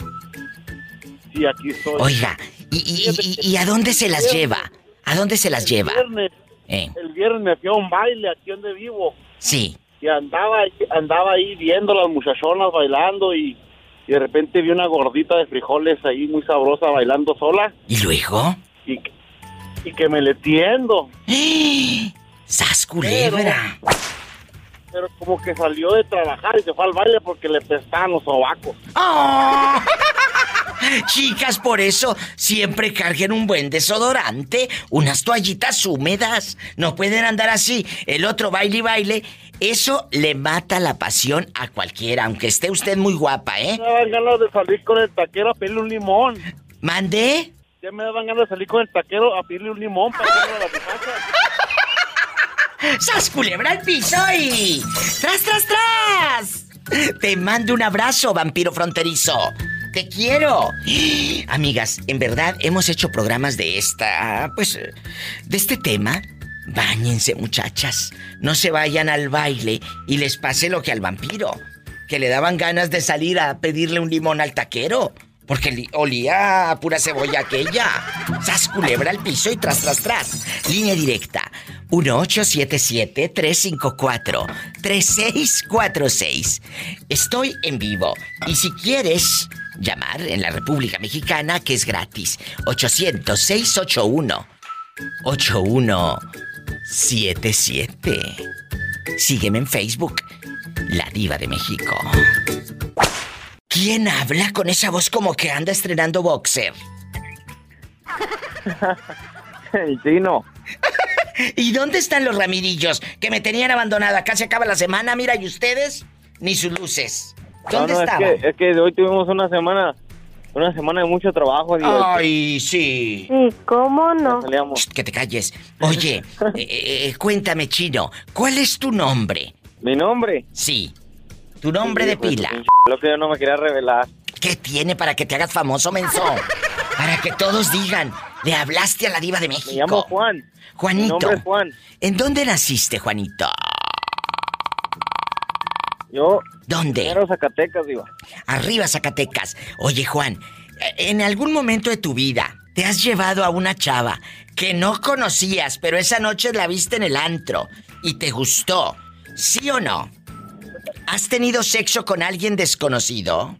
Sí, aquí estoy. Oiga, ¿y, y- y- y a dónde se las lleva? ¿A dónde se las lleva? El viernes, Eh, el viernes me fui a un baile aquí donde vivo. sí. Y andaba, ahí- andaba ahí viendo las muchachonas bailando y, y de repente vi una gordita de frijoles ahí muy sabrosa bailando sola ¿Y luego? y, y que me le tiendo. ¡Sas culebra! Pero como que salió de trabajar y se fue al baile porque le pestaban los sobacos. ¡Oh! Chicas, por eso siempre carguen un buen desodorante, unas toallitas húmedas. No pueden andar así. El otro baile y baile, eso le mata la pasión a cualquiera, aunque esté usted muy guapa, ¿eh? Me daban ganas de salir con el taquero a pedirle un limón. ¿Mande? Ya me daban ganas de salir con el taquero a pedirle un limón para a la muchacha. ¡Sas culebra al piso y... ¡Tras, tras, tras! Te mando un abrazo, vampiro fronterizo. Te quiero. Amigas, en verdad hemos hecho programas de esta, pues, de este tema. Báñense, muchachas. No se vayan al baile y les pase lo que al vampiro. Que le daban ganas de salir a pedirle un limón al taquero. Porque olía pura cebolla aquella. Sas culebra al piso y tras, tras, tras. Línea directa. 1877-354-3646. Estoy en vivo. Y si quieres llamar en la República Mexicana, que es gratis. 800-681-8177. Sígueme en Facebook. La Diva de México. ¿Quién habla con esa voz como que anda estrenando boxer? El chino. ¿Y dónde están los ramirillos que me tenían abandonada? Casi acaba la semana, mira, ¿y ustedes? Ni sus luces. ¿Dónde No, no? Es que, es que hoy tuvimos una semana, una semana de mucho trabajo. digo, Ay, sí. Sí, ¿cómo no? Shh, que te calles. Oye, eh, eh, cuéntame, chino, ¿cuál es tu nombre? ¿Mi nombre? Sí. Tu nombre Sí, de pues, pila. Lo que yo no me quería revelar. ¿Qué tiene para que te hagas famoso, menso? Para que todos digan, le hablaste a la diva de México. Me llamo Juan. Juanito. Mi nombre es Juan. ¿En dónde naciste, Juanito? Yo. ¿Dónde? Primero Zacatecas, digo. Arriba, Zacatecas. Oye, Juan, ¿en algún momento de tu vida te has llevado a una chava que no conocías, pero esa noche la viste en el antro y te gustó? ¿Sí o no? ¿Has tenido sexo con alguien desconocido?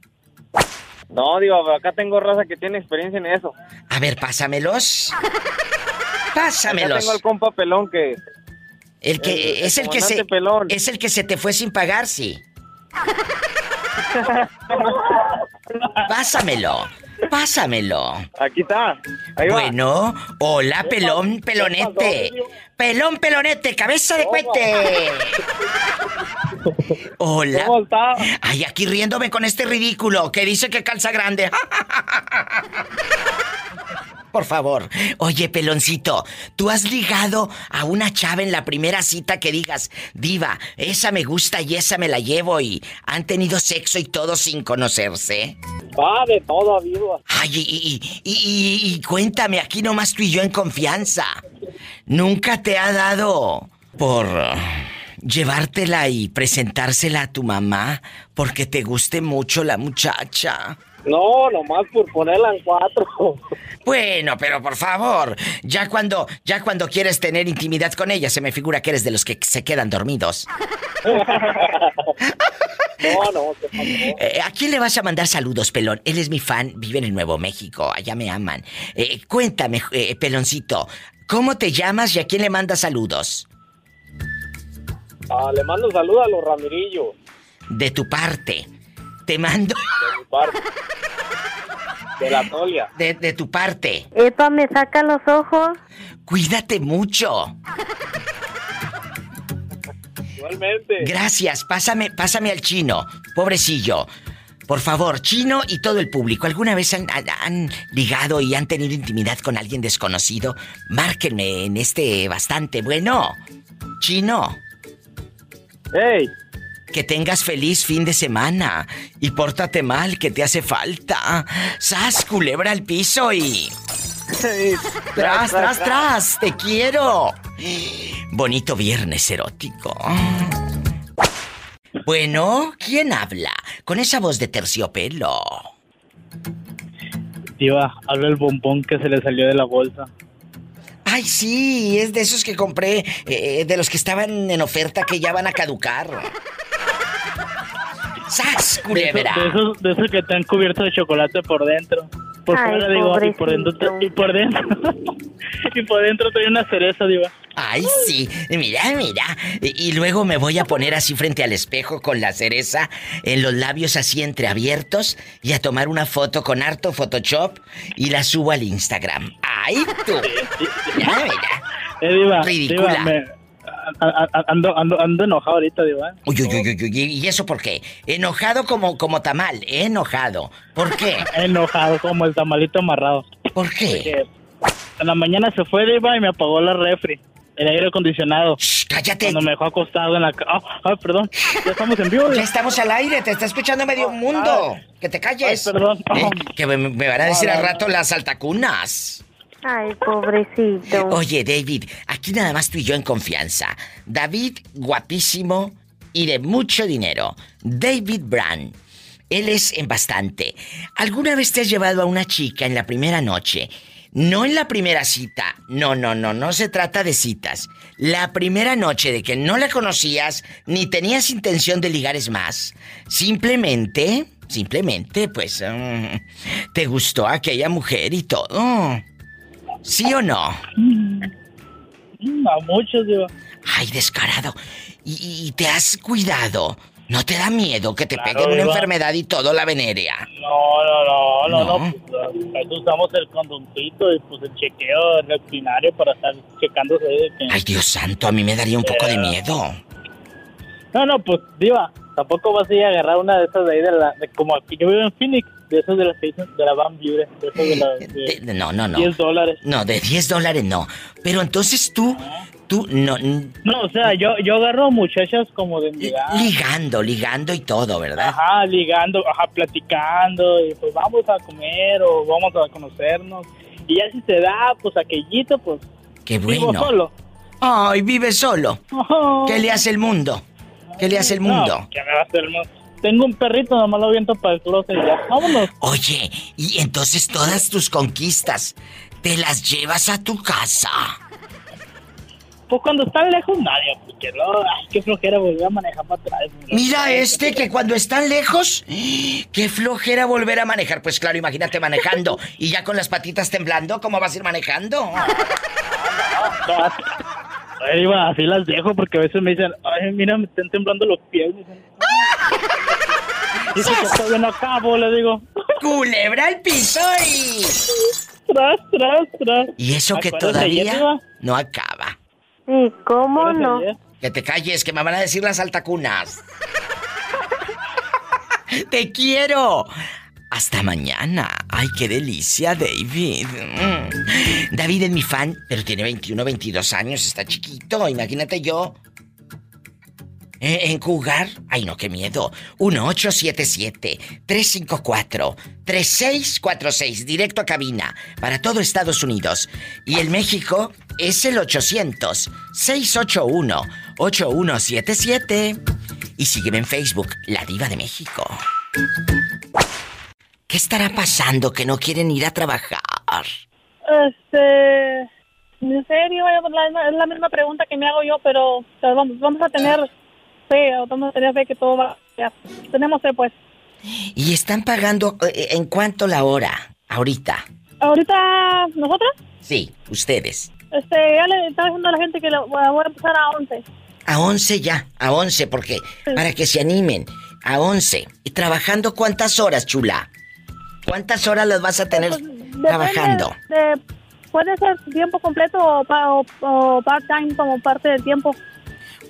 No, digo, acá tengo raza que tiene experiencia en eso. A ver, pásamelos. Acá Pásamelos. tengo al compa pelón que. El que el- es el que se Pelón. es el que se te fue sin pagar, sí. Pásamelo. Pásamelo. Aquí está. Ahí va. Bueno, hola, pelón, pelonete. Pelón, pelonete, cabeza de cohete. Hola. ¿Cómo está? Ay, aquí riéndome con este ridículo que dice que calza grande. Por favor. Oye, peloncito, ¿tú has ligado a una chava en la primera cita que digas, diva, esa me gusta y esa me la llevo y han tenido sexo y todo sin conocerse? Va de todo, amigo. Ay, y, y- y- y- y cuéntame, aquí nomás tú y yo en confianza. ¿Nunca te ha dado por llevártela y presentársela a tu mamá porque te guste mucho la muchacha? No, nomás por ponerla en cuatro. Bueno, pero por favor, ya cuando, ya cuando quieres tener intimidad con ella, se me figura que eres de los que se quedan dormidos. No, no. Eh, ¿A quién le vas a mandar saludos, Pelón? Él es mi fan, vive en el Nuevo México, allá me aman. Eh, cuéntame, eh, Peloncito, ¿cómo te llamas y a quién le mandas saludos? Ah, le mando un saludo a los Ramirillos De tu parte. Te mando de mi parte. De la Tolia. de, de tu parte. Epa, me saca los ojos. Cuídate mucho. Igualmente. Gracias, pásame, pásame al chino, pobrecillo. Por favor, chino y todo el público, ¿alguna vez han, han- han ligado y han tenido intimidad con alguien desconocido? Márquenme en este bastante bueno. Chino. ¡Ey! Que tengas feliz fin de semana y pórtate mal, que te hace falta. ¡Sas, culebra al piso y... ¡Tras, tras, tras! ¡Te quiero! Bonito viernes erótico. Bueno, ¿quién habla? Con esa voz de terciopelo. Diva, habla el bombón que se le salió de la bolsa. Ay, sí, es de esos que compré, eh, de los que estaban en oferta que ya van a caducar. ¡Sas, De culebra! esos, de esos, de esos que están cubiertos de chocolate por dentro. Por Ay, fuera, digo, y por dentro, y por dentro, y por dentro trae una cereza, diva. Ay, sí, mira, mira. Y, y luego me voy a poner así frente al espejo con la cereza en los labios así entreabiertos y a tomar una foto con harto Photoshop y la subo al Instagram. ¡Ay, tú! Mira, mira. Eh, diva, Ridícula. diva, me- ando, ando, ando enojado ahorita, diva. Uy, uy, uy, uy, uy, ¿y eso por qué? Enojado como, como tamal, ¿eh? enojado. ¿Por qué? Enojado como el tamalito amarrado. ¿Por qué? Porque en la mañana se fue, diva, y me apagó la refri. El aire acondicionado. cállate. Cuando me dejó acostado en la cama. Ah, perdón. Ya estamos en vivo. Ya estamos al aire, te está escuchando medio mundo. Que te calles. Ay, perdón. ¿Eh? Que me, me van a decir al rato las altacunas. Ay, pobrecito. Oye, David, aquí nada más tú y yo en confianza. David, guapísimo y de mucho dinero. David Brand. Él es en bastante. ¿Alguna vez te has llevado a una chica en la primera noche? No en la primera cita. No, no, no, no se trata de citas. La primera noche de que no la conocías ni tenías intención de ligar es más. Simplemente, simplemente, pues, mm, te gustó aquella mujer y todo. ¿Sí o no? A muchos, diva. Ay, descarado. ¿Y, y te has cuidado? ¿No te da miedo que te Claro, peguen una enfermedad y todo la venerea? No, no, no, no, No. pues, usamos el condoncito y pues el chequeo rutinario para estar checándose de que... Ay, Dios santo, a mí me daría un poco de miedo. No, no, pues, diva, tampoco vas a ir a agarrar una de esas de ahí de la... de- como aquí, yo vivo en Phoenix, de esas de las de la Van Beauty, de esas de la... de De- no, no, no. 10 dólares. No, de 10 dólares no. Pero entonces tú, tú, no, No, o sea, yo, yo agarro muchachas como de mi edad. ligando, ligando y todo, ¿verdad? Ajá, ligando, ajá, platicando, y pues vamos a comer o vamos a conocernos. Y ya si se da, pues aquellito, pues Qué vivo bueno. solo. Ay, vive solo. ¿Qué le hace el mundo? ¿Qué le hace el mundo? No, ¿qué me va a hacer el mundo? Tengo un perrito, nomás lo viento para el closet y ya. Vámonos. Oye, y entonces todas tus conquistas te las llevas a tu casa. Pues cuando están lejos, nadie, porque no, ay, qué flojera volver a manejar para atrás. Mira este que cuando están lejos, qué flojera volver a manejar. Pues claro, imagínate manejando y ya con las patitas temblando, ¿cómo vas a ir manejando? Ay, va, así las dejo porque a veces me dicen, ay, mira, me están temblando los pies. Me dicen, Dice que estoy en acabo, le digo. Culebra al piso y... Tras, tras, tras. Y eso que Acuérdate ayer, todavía no acaba. ¿Y cómo no? Que te calles, que me van a decir las altacunas. ¡Te quiero! Hasta mañana. Ay, qué delicia, David. Mm. David es mi fan, pero tiene 21, 22 años, está chiquito. Imagínate yo. Eh, ¿En jugar? Ay, no, qué miedo. 1877-354-3646, directo a cabina, para todo Estados Unidos. Y el México es el 800-681-8177. Y sígueme en Facebook, La Diva de México. ¿Qué estará pasando que no quieren ir a trabajar? Este, en serio, es la misma pregunta que me hago yo, pero vamos, vamos a tener vamos a tener fe que todo va, ya, tenemos fe pues. ¿Y están pagando eh, en cuánto la hora? Ahorita. Ahorita, nosotros, Sí, ustedes. este, ya le está diciendo a la gente que lo, voy a empezar a 11. A 11 ya, a 11, porque para que se animen. A 11. ¿Y trabajando cuántas horas, chula? ¿Cuántas horas las vas a tener trabajando? De- puede ser tiempo completo o, o- o part-time como parte del tiempo.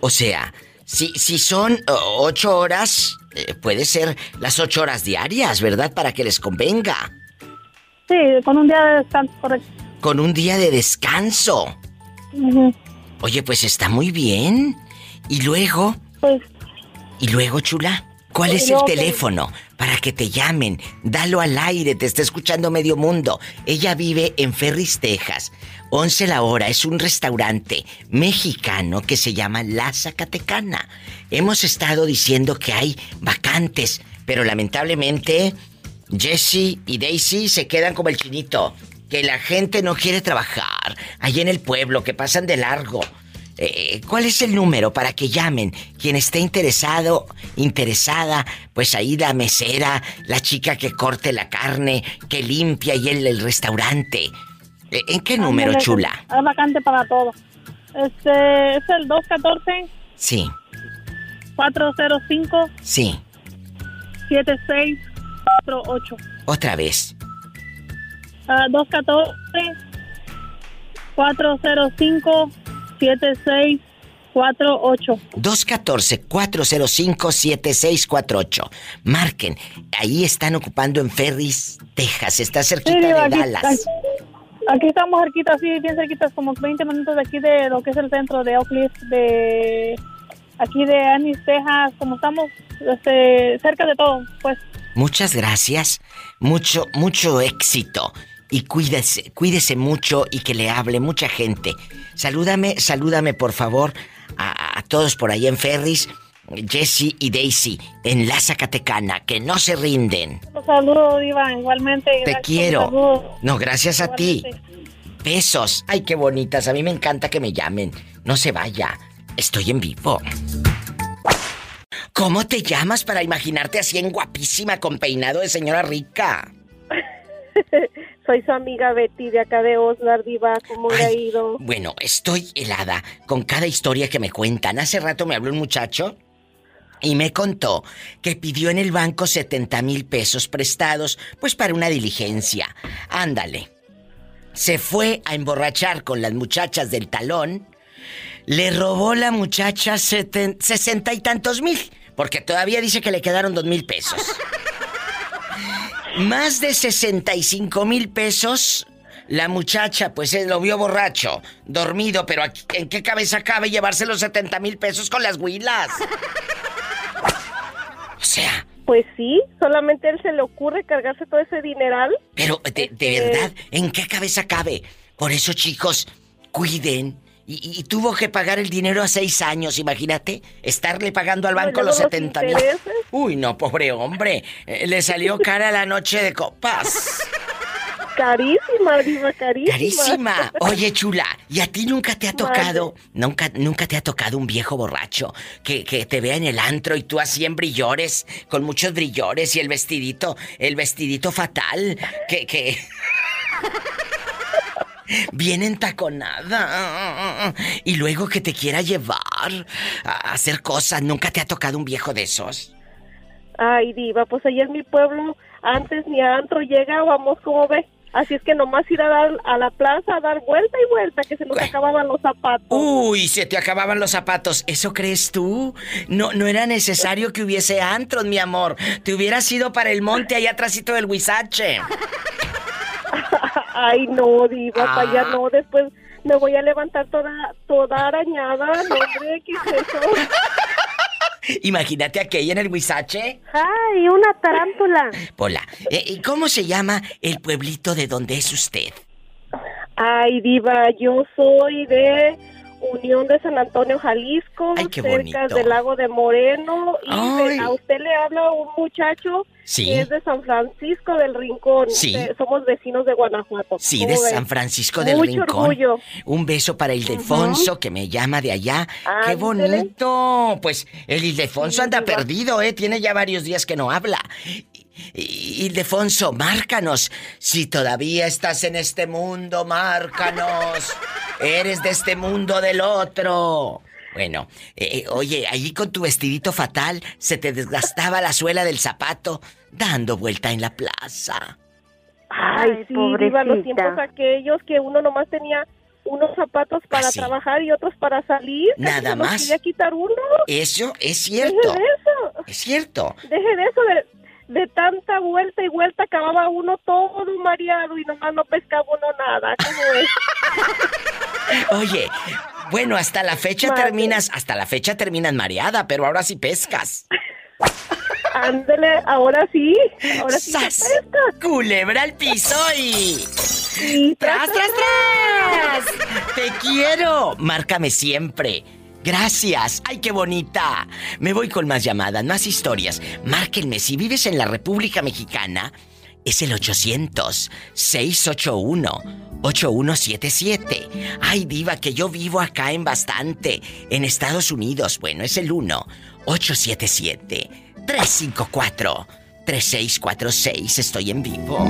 O sea, si, si son oh, ocho horas, eh, puede ser las ocho horas diarias, ¿verdad? Para que les convenga. Sí, con un día de descanso, correcto. Con un día de descanso. Oye, pues está muy bien. Y luego, Pues, y luego, chula, ¿cuál es el teléfono para que te llamen? Dalo al aire, te está escuchando medio mundo. Ella vive en Ferris, Texas. 11 la hora, es un restaurante mexicano que se llama La Zacatecana. Hemos estado diciendo que hay vacantes, pero lamentablemente Jesse y Daisy se quedan como el chinito. Que la gente no quiere trabajar. Allí en el pueblo, que pasan de largo. Eh, ¿Cuál es el número para que llamen? Quien esté interesado, interesada, pues ahí la mesera, la chica que corte la carne, que limpia y el, el restaurante. Eh, ¿En qué número, chula? Es vacante para todo. Este, es el 214 Sí, 405 sí. 7648. Otra vez. Ah, 214 405 7648. 214-405-7648. Marquen. Ahí están ocupando en Ferris, Texas. Está cerquita Sí, de aquí, Dallas. aquí- aquí estamos cerquita, sí, bien cerquitas, como 20 minutos de aquí de lo que es el centro de Oak Cliff, de aquí de Anis, Texas, como estamos este, cerca de todo, pues. Muchas gracias. Mucho, mucho éxito. Y cuídese, cuídese mucho y que le hable mucha gente. Salúdame, salúdame por favor a, a todos por ahí en Ferris, Jesse y Daisy, en la Zacatecana, que no se rinden. Un saludo, Diva, igualmente. Te gracias quiero. No, gracias a ti. Besos. Ay, qué bonitas. A mí me encanta que me llamen. No se vaya. Estoy en vivo. ¿Cómo te llamas para imaginarte así en guapísima con peinado de señora rica? Soy su amiga Betty de acá de Osnar, Diva. ¿Cómo le ha ido? Bueno, estoy helada con cada historia que me cuentan. Hace rato me habló un muchacho y me contó que pidió en el banco 70 mil pesos prestados, pues para una diligencia. Ándale. Se fue a emborrachar con las muchachas del talón. Le robó la muchacha seten- sesenta y tantos mil, porque todavía dice que le quedaron dos mil pesos. Más de 65 mil pesos. La muchacha, pues él lo vio borracho, dormido, pero aquí- ¿en qué cabeza cabe llevarse los 70 mil pesos con las huilas? O sea, Pues sí, solamente a él se le ocurre cargarse todo ese dineral. pero de, de verdad, ¿en qué cabeza cabe? Por eso, chicos, cuiden. Y, y tuvo que pagar el dinero a seis años, imagínate. Estarle pagando al banco los los 70 mil. Uy, no, pobre hombre. Eh, le salió cara la noche de copas. Carísima, Diva, carísima. Carísima. Oye, chula, ¿y a ti nunca te ha tocado, nunca, nunca te ha tocado un viejo borracho que, que te vea en el antro y tú así en brillores, con muchos brillores y el vestidito, el vestidito fatal, que, que... Bien entaconada. Y luego que te quiera llevar a hacer cosas. ¿Nunca te ha tocado un viejo de esos? Ay, diva, pues allá en mi pueblo antes ni a antro llegábamos, como ve. Así es que nomás ir a dar a la plaza a dar vuelta y vuelta que se nos acababan los zapatos. Uy, se te acababan los zapatos. ¿Eso crees tú? No, no era necesario que hubiese antros, mi amor. Te hubieras ido para el monte allá atrásito del Huizache. Ay, no, diva, Ah. para allá no. Después me voy a levantar toda, toda arañada. No, hombre, ¿qué es eso? Imagínate aquella en el Huizache. ¡Ay, una tarántula! Hola, eh, ¿y ¿cómo se llama el pueblito de donde es usted? Ay, diva, yo soy de Unión de San Antonio, Jalisco, Ay, qué cerca del lago de Moreno. Y Ay. a usted le habla un muchacho Sí. que es de San Francisco del Rincón. Sí. De- somos vecinos de Guanajuato. Sí, ¿Cómo de ves? San Francisco del Mucho Rincón. orgullo. Un beso para Ildefonso que me llama de allá. ¡Qué Ándele. bonito! Pues el Ildefonso anda perdido, ¿eh? Tiene ya varios días que no habla. Ildefonso, márcanos. Si todavía estás en este mundo, márcanos. Eres de este mundo o del otro. Bueno, eh, eh, oye, allí con tu vestidito fatal se te desgastaba la suela del zapato dando vuelta en la plaza. Ay, Ay, sí, diva, los pobrecita. tiempos aquellos que uno nomás tenía unos zapatos para Así. trabajar y otros para salir. Nada más. quería quitar uno. Eso es Deje cierto. de eso. Es cierto. Deje de eso, de, de tanta vuelta y vuelta acababa uno todo mareado y nomás no pescaba uno nada. ¿Cómo es? Oye, bueno, hasta la fecha terminas, hasta la fecha terminas mareada, pero ahora sí pescas. Ándele, ahora sí, ahora sí se ¡Sas! pesca. Culebra al piso y... Y ¡Tras, tras, tras! ¡Te quiero! Márcame siempre. Gracias. ¡Ay, qué bonita! Me voy con más llamadas, más historias. Márquenme si vives en la República Mexicana. Es el 800-681-8177. Ay, diva, que yo vivo acá en bastante. En Estados Unidos. Bueno, es el 1-877-354-3646. Estoy en vivo.